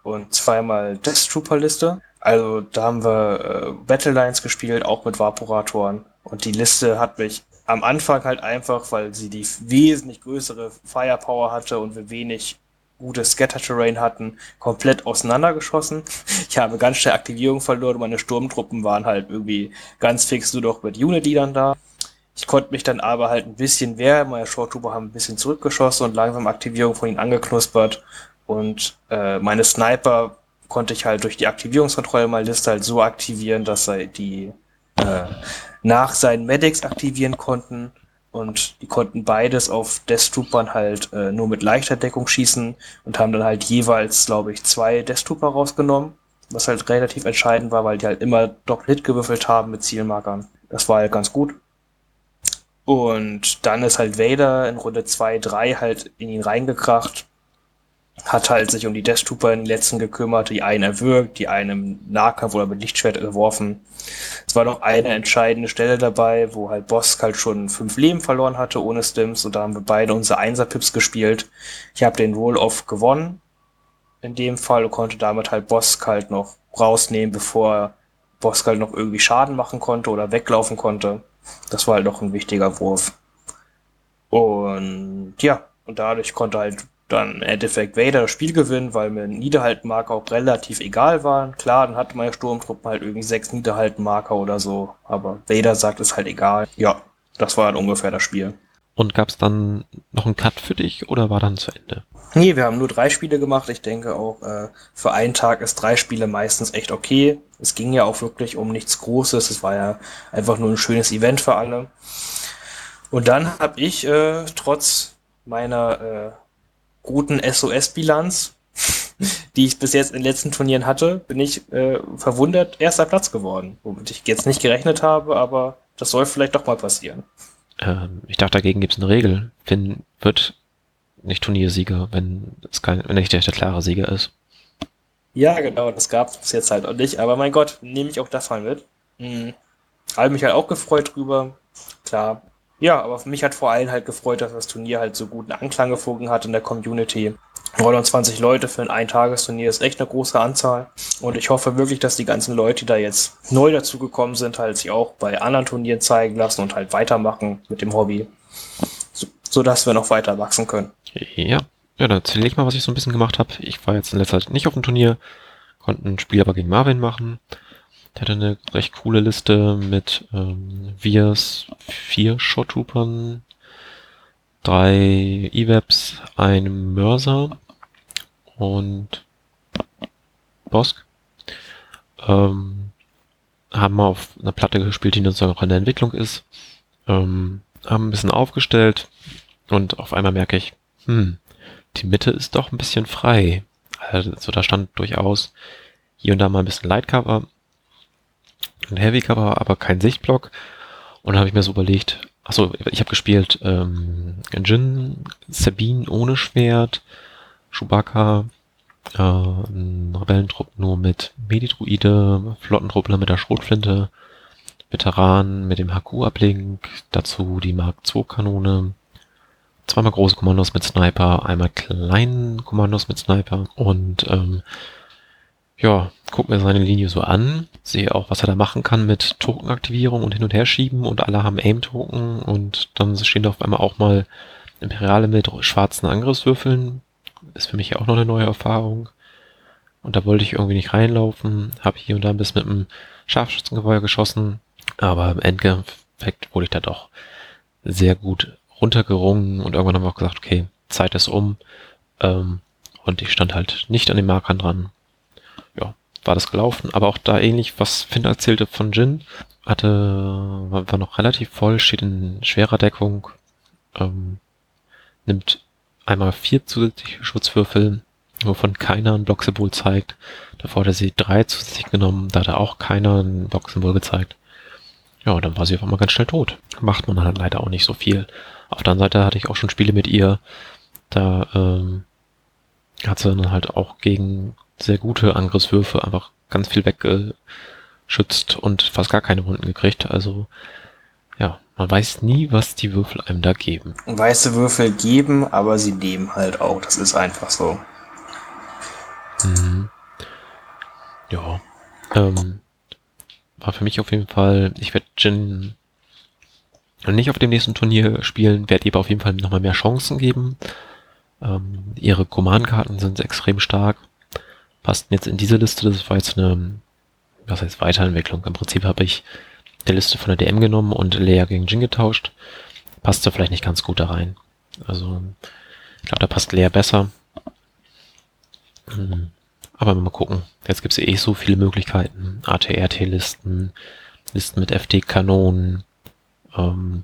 S2: und zweimal Death Trooper Liste. Also da haben wir äh, Battle Lines gespielt, auch mit Vaporatoren. Und die Liste hat mich am Anfang halt einfach, weil sie die wesentlich größere Firepower hatte und wir wenig gutes Scatter-Terrain hatten, komplett auseinandergeschossen. Ich habe ganz schnell Aktivierung verloren. Meine Sturmtruppen waren halt irgendwie ganz fix nur noch mit Unity dann da. Ich konnte mich dann aber halt ein bisschen wehren. Meine Shorttrooper haben ein bisschen zurückgeschossen und langsam Aktivierung von ihnen angeknuspert. Und äh, meine Sniper konnte ich halt durch die Aktivierungskontrolle mal Liste halt so aktivieren, dass sie die äh, nach seinen Medics aktivieren konnten und die konnten beides auf Death Troopern halt äh, nur mit leichter Deckung schießen und haben dann halt jeweils, glaube ich, zwei Death Trooper rausgenommen, was halt relativ entscheidend war, weil die halt immer Doppel-Hit gewürfelt haben mit Zielmarkern. Das war halt ganz gut. Und dann ist halt Vader in Runde 2, 3 halt in ihn reingekracht hat halt sich um die Death Trooper in den letzten gekümmert, die einen erwürgt, die einen im Nahkampf oder mit Lichtschwert geworfen. Es war noch eine entscheidende Stelle dabei, wo halt Bosk halt schon fünf Leben verloren hatte ohne Stims und da haben wir beide unsere Einser-Pips gespielt. Ich habe den Roll-Off gewonnen in dem Fall und konnte damit halt Bosk halt noch rausnehmen, bevor Bosk halt noch irgendwie Schaden machen konnte oder weglaufen konnte. Das war halt noch ein wichtiger Wurf. Und ja, und dadurch konnte halt dann im Endeffekt Vader das Spiel gewinnen, weil mir Niederhaltmarker auch relativ egal waren. Klar, dann hatte meine Sturmtruppen halt irgendwie sechs Niederhaltmarker oder so, aber Vader sagt es halt egal. Ja, das war dann ungefähr das Spiel.
S1: Und gab es dann noch einen Cut für dich oder war dann zu Ende?
S2: Nee, wir haben nur drei Spiele gemacht. Ich denke auch, äh, für einen Tag ist drei Spiele meistens echt okay. Es ging ja auch wirklich um nichts Großes. Es war ja einfach nur ein schönes Event für alle. Und dann habe ich äh, trotz meiner äh, guten SOS-Bilanz, die ich bis jetzt in den letzten Turnieren hatte, bin ich äh, verwundert erster Platz geworden. Womit ich jetzt nicht gerechnet habe, aber das soll vielleicht doch mal passieren.
S1: Ähm, ich dachte, dagegen gibt es eine Regel. Finn wird nicht Turniersieger, wenn es kein, wenn nicht der, der klare Sieger ist.
S2: Ja, genau, das gab es jetzt halt auch nicht. Aber mein Gott, nehme ich auch das mal mit. Mhm. Habe mich halt auch gefreut drüber. Klar, ja, aber mich hat vor allem halt gefreut, dass das Turnier halt so guten Anklang gefunden hat in der Community. 29 Leute für ein Eintagesturnier ist echt eine große Anzahl. Und ich hoffe wirklich, dass die ganzen Leute, die da jetzt neu dazugekommen sind, halt sich auch bei anderen Turnieren zeigen lassen und halt weitermachen mit dem Hobby. So, so dass wir noch weiter wachsen können.
S1: Ja. Ja, dann erzähle ich mal, was ich so ein bisschen gemacht habe. Ich war jetzt in letzter Zeit nicht auf dem Turnier, konnte ein Spiel aber gegen Marvin machen. Der hatte eine recht coole Liste mit ähm, Vias vier Shot Troopern, drei E-Webs, einem Mörser und Bosk. Ähm, haben auf einer Platte gespielt, die sozusagen noch in der Entwicklung ist. Ähm, haben ein bisschen aufgestellt und auf einmal merke ich, hm, die Mitte ist doch ein bisschen frei. Also da stand durchaus hier und da mal ein bisschen Lightcover ein Heavy Cover, aber kein Sichtblock. Und dann habe ich mir so überlegt, achso, ich habe gespielt ähm, Jin, Sabine ohne Schwert, Chewbacca, äh, Rebellentrupp nur mit Medidruide, Flottentruppler mit der Schrotflinte, Veteran mit dem HQ-Ablink, dazu die Mark II Kanone, zweimal große Kommandos mit Sniper, einmal kleinen Kommandos mit Sniper und ähm, ja, guck mir seine Linie so an, sehe auch, was er da machen kann mit Tokenaktivierung und hin und her schieben und alle haben Aim-Token und dann stehen da auf einmal auch mal Imperiale mit schwarzen Angriffswürfeln. Ist für mich auch noch eine neue Erfahrung. Und da wollte ich irgendwie nicht reinlaufen, habe hier und da ein bisschen mit einem Scharfschützengewehr geschossen, aber im Endeffekt wurde ich da doch sehr gut runtergerungen und irgendwann haben wir auch gesagt, okay, Zeit ist um. Ähm, und ich stand halt nicht an den Markern dran ja, war das gelaufen. Aber auch da ähnlich, was Finn erzählte von Jin, hatte, war, noch relativ voll, steht in schwerer Deckung, ähm, nimmt einmal vier zusätzliche Schutzwürfel, wovon keiner ein Blocksymbol zeigt. Davor hat er sie drei zusätzlich genommen, da hat er auch keiner ein Blocksymbol gezeigt. Ja, dann war sie auf einmal ganz schnell tot. Macht man halt leider auch nicht so viel. Auf der anderen Seite hatte ich auch schon Spiele mit ihr, da ähm, hat sie dann halt auch gegen sehr gute Angriffswürfe einfach ganz viel weggeschützt und fast gar keine Wunden gekriegt. Also ja, man weiß nie, was die Würfel einem da geben.
S2: Weiße Würfel geben, aber sie nehmen halt auch. Das ist einfach so.
S1: Mhm. Ja. Ähm, war für mich auf jeden Fall, ich werde Jin nicht auf dem nächsten Turnier spielen, werde ihr aber auf jeden Fall nochmal mehr Chancen geben. Ähm, ihre Command-Karten sind extrem stark. Passten jetzt in diese Liste. Das war jetzt eine, was heißt Weiterentwicklung. Im Prinzip habe ich die Liste von der DM genommen und Lea gegen Jin getauscht. Passte vielleicht nicht ganz gut da rein. Also, ich glaube, da passt Lea besser. Hm. Aber mal gucken. Jetzt gibt es eh so viele Möglichkeiten. ATRT-Listen, Listen mit FD-Kanonen. Ähm,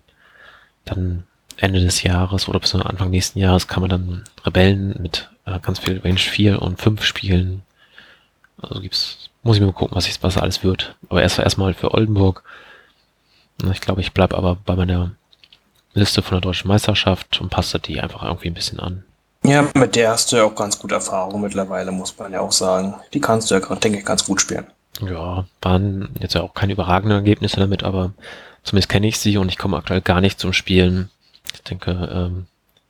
S1: dann Ende des Jahres oder bis Anfang nächsten Jahres kann man dann Rebellen mit äh, ganz viel Range 4 und 5 spielen. Also gibt's, muss ich mir mal gucken, was, ich, was alles wird. Aber erst erstmal für Oldenburg. Ich glaube, ich bleibe aber bei meiner Liste von der deutschen Meisterschaft und passe die einfach irgendwie ein bisschen an.
S2: Ja, mit der hast du ja auch ganz gute Erfahrung mittlerweile, muss man ja auch sagen. Die kannst du ja, denke ich, ganz gut spielen.
S1: Ja, waren jetzt ja auch keine überragenden Ergebnisse damit, aber zumindest kenne ich sie und ich komme aktuell gar nicht zum Spielen. Ich denke, ähm,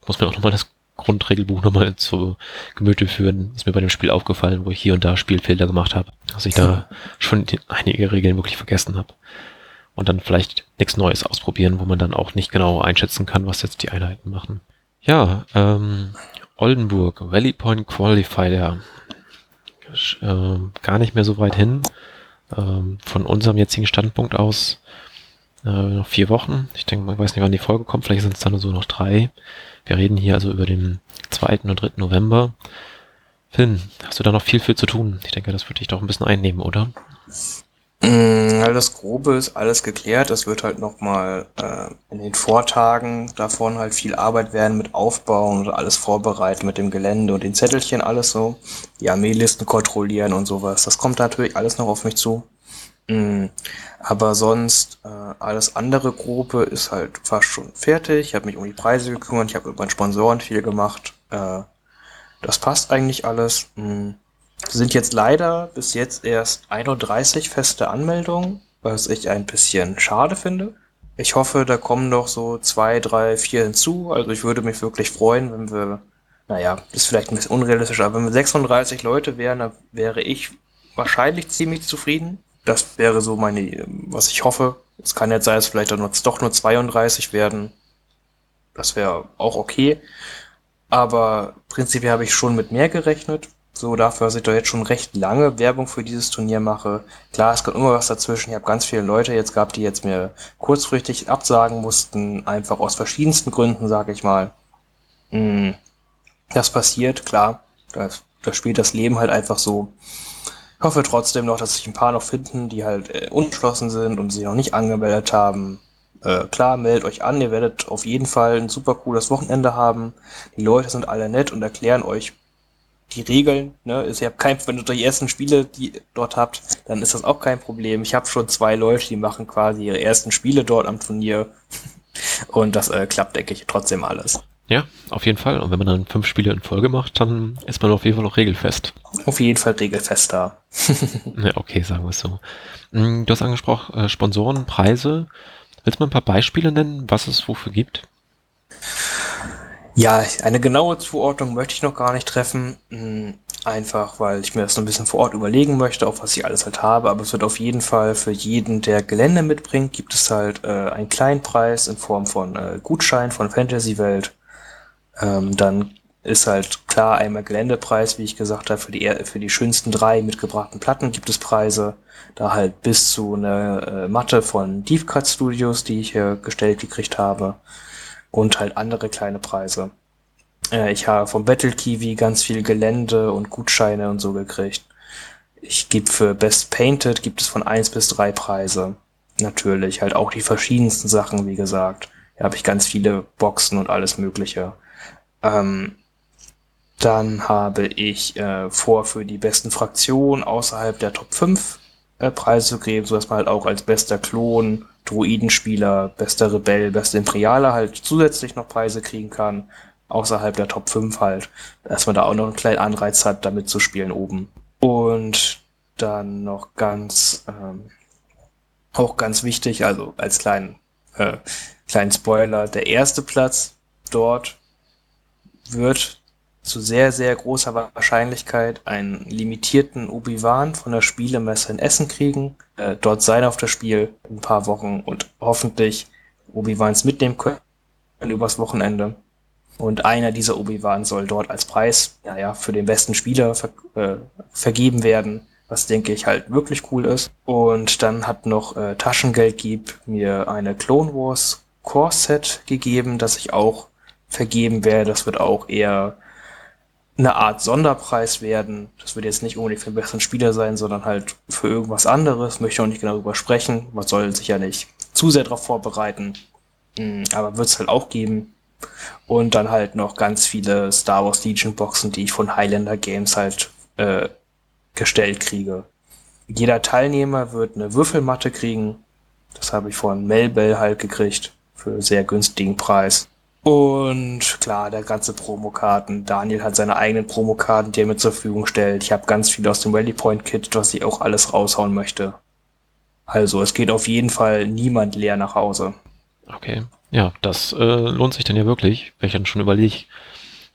S1: muss mir auch nochmal das Grundregelbuch nochmal zu Gemüte führen. Ist mir bei dem Spiel aufgefallen, wo ich hier und da Spielfehler gemacht habe, dass ich da schon einige Regeln wirklich vergessen habe. Und dann vielleicht nichts Neues ausprobieren, wo man dann auch nicht genau einschätzen kann, was jetzt die Einheiten machen. Ja, ähm, Oldenburg, Valley Point Qualifier. Äh, gar nicht mehr so weit hin. Ähm, von unserem jetzigen Standpunkt aus äh, noch vier Wochen. Ich denke, man weiß nicht, wann die Folge kommt. Vielleicht sind es dann so noch drei. Wir reden hier also über den 2. und 3. November. Finn, hast du da noch viel für zu tun? Ich denke, das würde dich doch ein bisschen einnehmen, oder?
S2: Mm, das Grobe ist alles geklärt. Es wird halt nochmal äh, in den Vortagen davon halt viel Arbeit werden mit Aufbauen und alles vorbereiten mit dem Gelände und den Zettelchen, alles so. Die Armeelisten kontrollieren und sowas. Das kommt natürlich alles noch auf mich zu. Mm, aber sonst, äh, alles andere Grobe ist halt fast schon fertig. Ich habe mich um die Preise gekümmert, ich habe mit meinen Sponsoren viel gemacht. Äh, das passt eigentlich alles. Mm sind jetzt leider bis jetzt erst 31 feste Anmeldungen, was ich ein bisschen schade finde. Ich hoffe, da kommen noch so zwei, drei, vier hinzu. Also ich würde mich wirklich freuen, wenn wir, naja, ist vielleicht ein bisschen unrealistisch, aber wenn wir 36 Leute wären, dann wäre ich wahrscheinlich ziemlich zufrieden. Das wäre so meine, was ich hoffe. Es kann jetzt sein, dass vielleicht dann doch nur 32 werden. Das wäre auch okay. Aber prinzipiell habe ich schon mit mehr gerechnet. So dafür, dass ich doch jetzt schon recht lange Werbung für dieses Turnier mache. Klar, es kommt immer was dazwischen. Ich habe ganz viele Leute jetzt gehabt, die jetzt mir kurzfristig absagen mussten, einfach aus verschiedensten Gründen, sage ich mal. Hm, das passiert, klar. Das spielt das Leben halt einfach so. Ich hoffe trotzdem noch, dass sich ein paar noch finden, die halt äh, unentschlossen sind und sich noch nicht angemeldet haben. Äh, klar, meldet euch an, ihr werdet auf jeden Fall ein super cooles Wochenende haben. Die Leute sind alle nett und erklären euch die Regeln, ne, ist ja kein, wenn du die ersten Spiele die dort habt, dann ist das auch kein Problem. Ich habe schon zwei Leute, die machen quasi ihre ersten Spiele dort am Turnier und das äh, klappt, denke ich, trotzdem alles.
S1: Ja, auf jeden Fall. Und wenn man dann fünf Spiele in Folge macht, dann ist man auf jeden Fall noch regelfest.
S2: Auf jeden Fall regelfest da.
S1: ja, okay, sagen wir es so. Mm, du hast angesprochen, äh, Sponsoren, Preise. Willst du mal ein paar Beispiele nennen, was es wofür gibt?
S2: Ja, eine genaue Zuordnung möchte ich noch gar nicht treffen. Hm, einfach, weil ich mir das noch ein bisschen vor Ort überlegen möchte, auf was ich alles halt habe. Aber es wird auf jeden Fall für jeden, der Gelände mitbringt, gibt es halt äh, einen kleinen Preis in Form von äh, Gutschein von Fantasy Welt. Ähm, dann ist halt klar einmal Geländepreis, wie ich gesagt habe, für die, für die schönsten drei mitgebrachten Platten gibt es Preise. Da halt bis zu eine äh, Matte von Deep Cut Studios, die ich hier gestellt gekriegt habe und halt andere kleine Preise. Äh, ich habe vom Battle Kiwi ganz viel Gelände und Gutscheine und so gekriegt. Ich gebe für Best Painted gibt es von eins bis drei Preise. Natürlich, halt auch die verschiedensten Sachen, wie gesagt. Da habe ich ganz viele Boxen und alles Mögliche. Ähm, dann habe ich äh, vor, für die besten Fraktionen außerhalb der Top 5 äh, Preise zu geben, sodass man halt auch als bester Klon Druidenspieler, bester Rebell, bester Imperialer halt zusätzlich noch Preise kriegen kann, außerhalb der Top 5 halt, dass man da auch noch einen kleinen Anreiz hat, damit zu spielen oben. Und dann noch ganz, ähm, auch ganz wichtig, also als kleinen, äh, kleinen Spoiler, der erste Platz dort wird zu sehr, sehr großer Wahrscheinlichkeit einen limitierten Obi-Wan von der Spielemesse in Essen kriegen, äh, dort sein auf das Spiel in ein paar Wochen und hoffentlich Obi-Wans mitnehmen können übers Wochenende. Und einer dieser Obi-Wan soll dort als Preis, ja, ja, für den besten Spieler ver äh, vergeben werden, was denke ich halt wirklich cool ist. Und dann hat noch äh, Taschengeldgib mir eine Clone Wars Core Set gegeben, das ich auch vergeben werde. Das wird auch eher eine Art Sonderpreis werden. Das wird jetzt nicht unbedingt für den besseren Spieler sein, sondern halt für irgendwas anderes. Möchte auch nicht genau darüber sprechen. Man soll sich ja nicht zu sehr darauf vorbereiten. Hm, aber wird es halt auch geben. Und dann halt noch ganz viele Star Wars Legion Boxen, die ich von Highlander Games halt äh, gestellt kriege. Jeder Teilnehmer wird eine Würfelmatte kriegen. Das habe ich von Melbell halt gekriegt für sehr günstigen Preis. Und klar, der ganze Promokarten. Daniel hat seine eigenen Promokarten, die er mir zur Verfügung stellt. Ich habe ganz viel aus dem Rally Point Kit, was ich auch alles raushauen möchte. Also, es geht auf jeden Fall niemand leer nach Hause.
S1: Okay. Ja, das äh, lohnt sich dann ja wirklich, wenn ich dann schon überlege.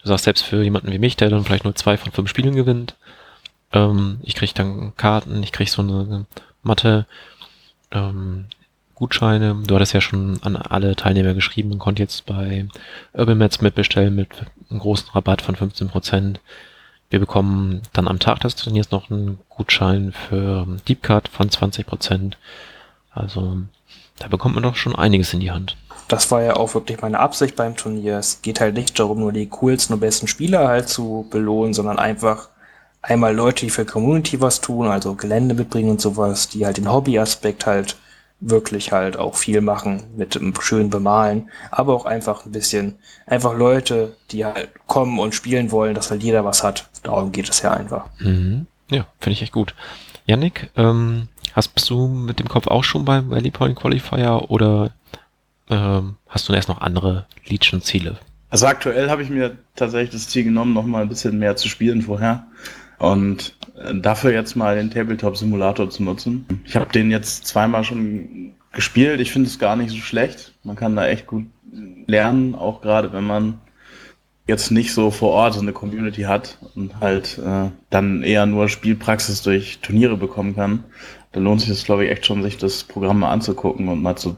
S1: Du sagst selbst für jemanden wie mich, der dann vielleicht nur zwei von fünf Spielen gewinnt. Ähm, ich krieg dann Karten, ich krieg so eine Matte. Ähm, Gutscheine. Du hattest ja schon an alle Teilnehmer geschrieben. Man konnte jetzt bei Urban Mats mitbestellen mit einem großen Rabatt von 15%. Wir bekommen dann am Tag des Turniers noch einen Gutschein für Deep Card von 20%. Also da bekommt man doch schon einiges in die Hand.
S2: Das war ja auch wirklich meine Absicht beim Turnier. Es geht halt nicht darum, nur die coolsten und besten Spieler halt zu belohnen, sondern einfach einmal Leute, die für Community was tun, also Gelände mitbringen und sowas, die halt den Hobbyaspekt halt wirklich halt auch viel machen mit dem schönen Bemalen, aber auch einfach ein bisschen, einfach Leute, die halt kommen und spielen wollen, dass halt jeder was hat. Darum geht es ja einfach.
S1: Mhm. Ja, finde ich echt gut. Yannick, ähm, hast bist du mit dem Kopf auch schon beim Valley Point Qualifier oder ähm, hast du erst noch andere Legion-Ziele?
S3: Also aktuell habe ich mir tatsächlich das Ziel genommen, noch mal ein bisschen mehr zu spielen vorher. Und äh, dafür jetzt mal den Tabletop-Simulator zu nutzen. Ich habe den jetzt zweimal schon gespielt. Ich finde es gar nicht so schlecht. Man kann da echt gut lernen, auch gerade wenn man jetzt nicht so vor Ort so eine Community hat und halt äh, dann eher nur Spielpraxis durch Turniere bekommen kann. Da lohnt sich das, glaube ich, echt schon, sich das Programm mal anzugucken und mal zu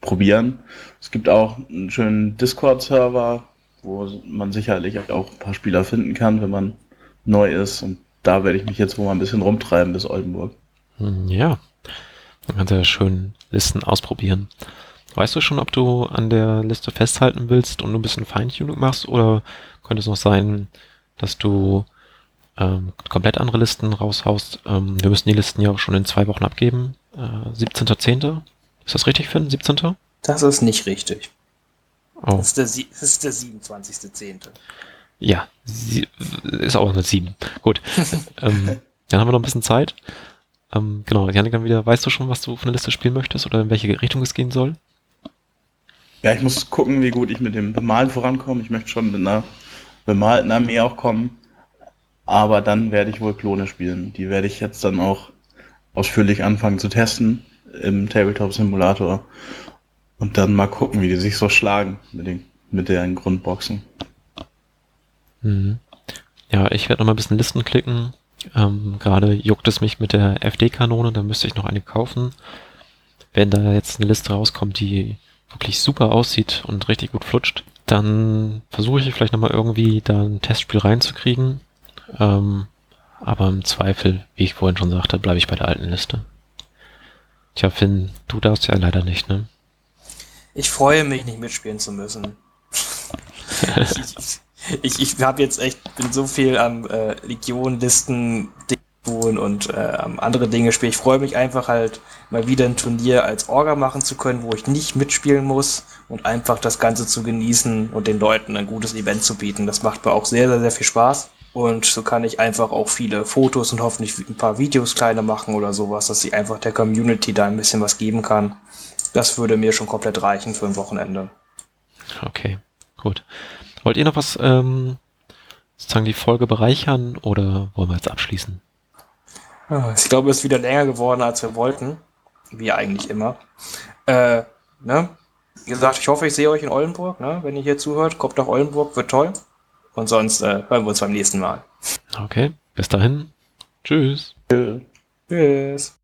S3: probieren. Es gibt auch einen schönen Discord-Server, wo man sicherlich auch ein paar Spieler finden kann, wenn man neu ist. Und da werde ich mich jetzt wohl mal ein bisschen rumtreiben bis Oldenburg.
S1: Ja, man kann ja schön Listen ausprobieren. Weißt du schon, ob du an der Liste festhalten willst und ein bisschen Feintuning machst oder könnte es noch sein, dass du ähm, komplett andere Listen raushaust? Ähm, wir müssen die Listen ja auch schon in zwei Wochen abgeben. Äh, 17.10. Ist das richtig, Finn? 17.?
S2: Das ist nicht richtig. Oh. Das ist der, das ist der 27.10.
S1: Ja, sie, ist auch eine 7. Gut. ähm, dann haben wir noch ein bisschen Zeit. Ähm, genau, Janik, dann wieder, weißt du schon, was du von der Liste spielen möchtest oder in welche Richtung es gehen soll?
S3: Ja, ich muss gucken, wie gut ich mit dem Bemalen vorankomme. Ich möchte schon mit einer bemalten Armee auch kommen. Aber dann werde ich wohl Klone spielen. Die werde ich jetzt dann auch ausführlich anfangen zu testen im Tabletop Simulator. Und dann mal gucken, wie die sich so schlagen mit den, mit den Grundboxen.
S1: Mhm. Ja, ich werde noch mal ein bisschen Listen klicken. Ähm, Gerade juckt es mich mit der FD-Kanone, da müsste ich noch eine kaufen. Wenn da jetzt eine Liste rauskommt, die wirklich super aussieht und richtig gut flutscht, dann versuche ich vielleicht nochmal irgendwie da ein Testspiel reinzukriegen. Ähm, aber im Zweifel, wie ich vorhin schon sagte, bleibe ich bei der alten Liste. Tja, Finn, du darfst ja leider nicht, ne?
S2: Ich freue mich, nicht mitspielen zu müssen. ich, ich habe jetzt echt, bin so viel am äh, Legion-Listen tun und äh, andere Dinge spielen. Ich freue mich einfach halt mal wieder ein Turnier als Orga machen zu können, wo ich nicht mitspielen muss und einfach das Ganze zu genießen und den Leuten ein gutes Event zu bieten. Das macht mir auch sehr, sehr, sehr viel Spaß. Und so kann ich einfach auch viele Fotos und hoffentlich ein paar Videos kleiner machen oder sowas, dass ich einfach der Community da ein bisschen was geben kann. Das würde mir schon komplett reichen für ein Wochenende.
S1: Okay, gut. Wollt ihr noch was ähm, sozusagen die Folge bereichern oder wollen wir jetzt abschließen?
S2: Ich glaube, es ist wieder länger geworden, als wir wollten. Wie eigentlich immer. Äh, ne? Wie gesagt, ich hoffe, ich sehe euch in Oldenburg. Ne? Wenn ihr hier zuhört, kommt nach Oldenburg, wird toll. Und sonst äh, hören wir uns beim nächsten Mal.
S1: Okay, bis dahin. Tschüss.
S2: Tschüss.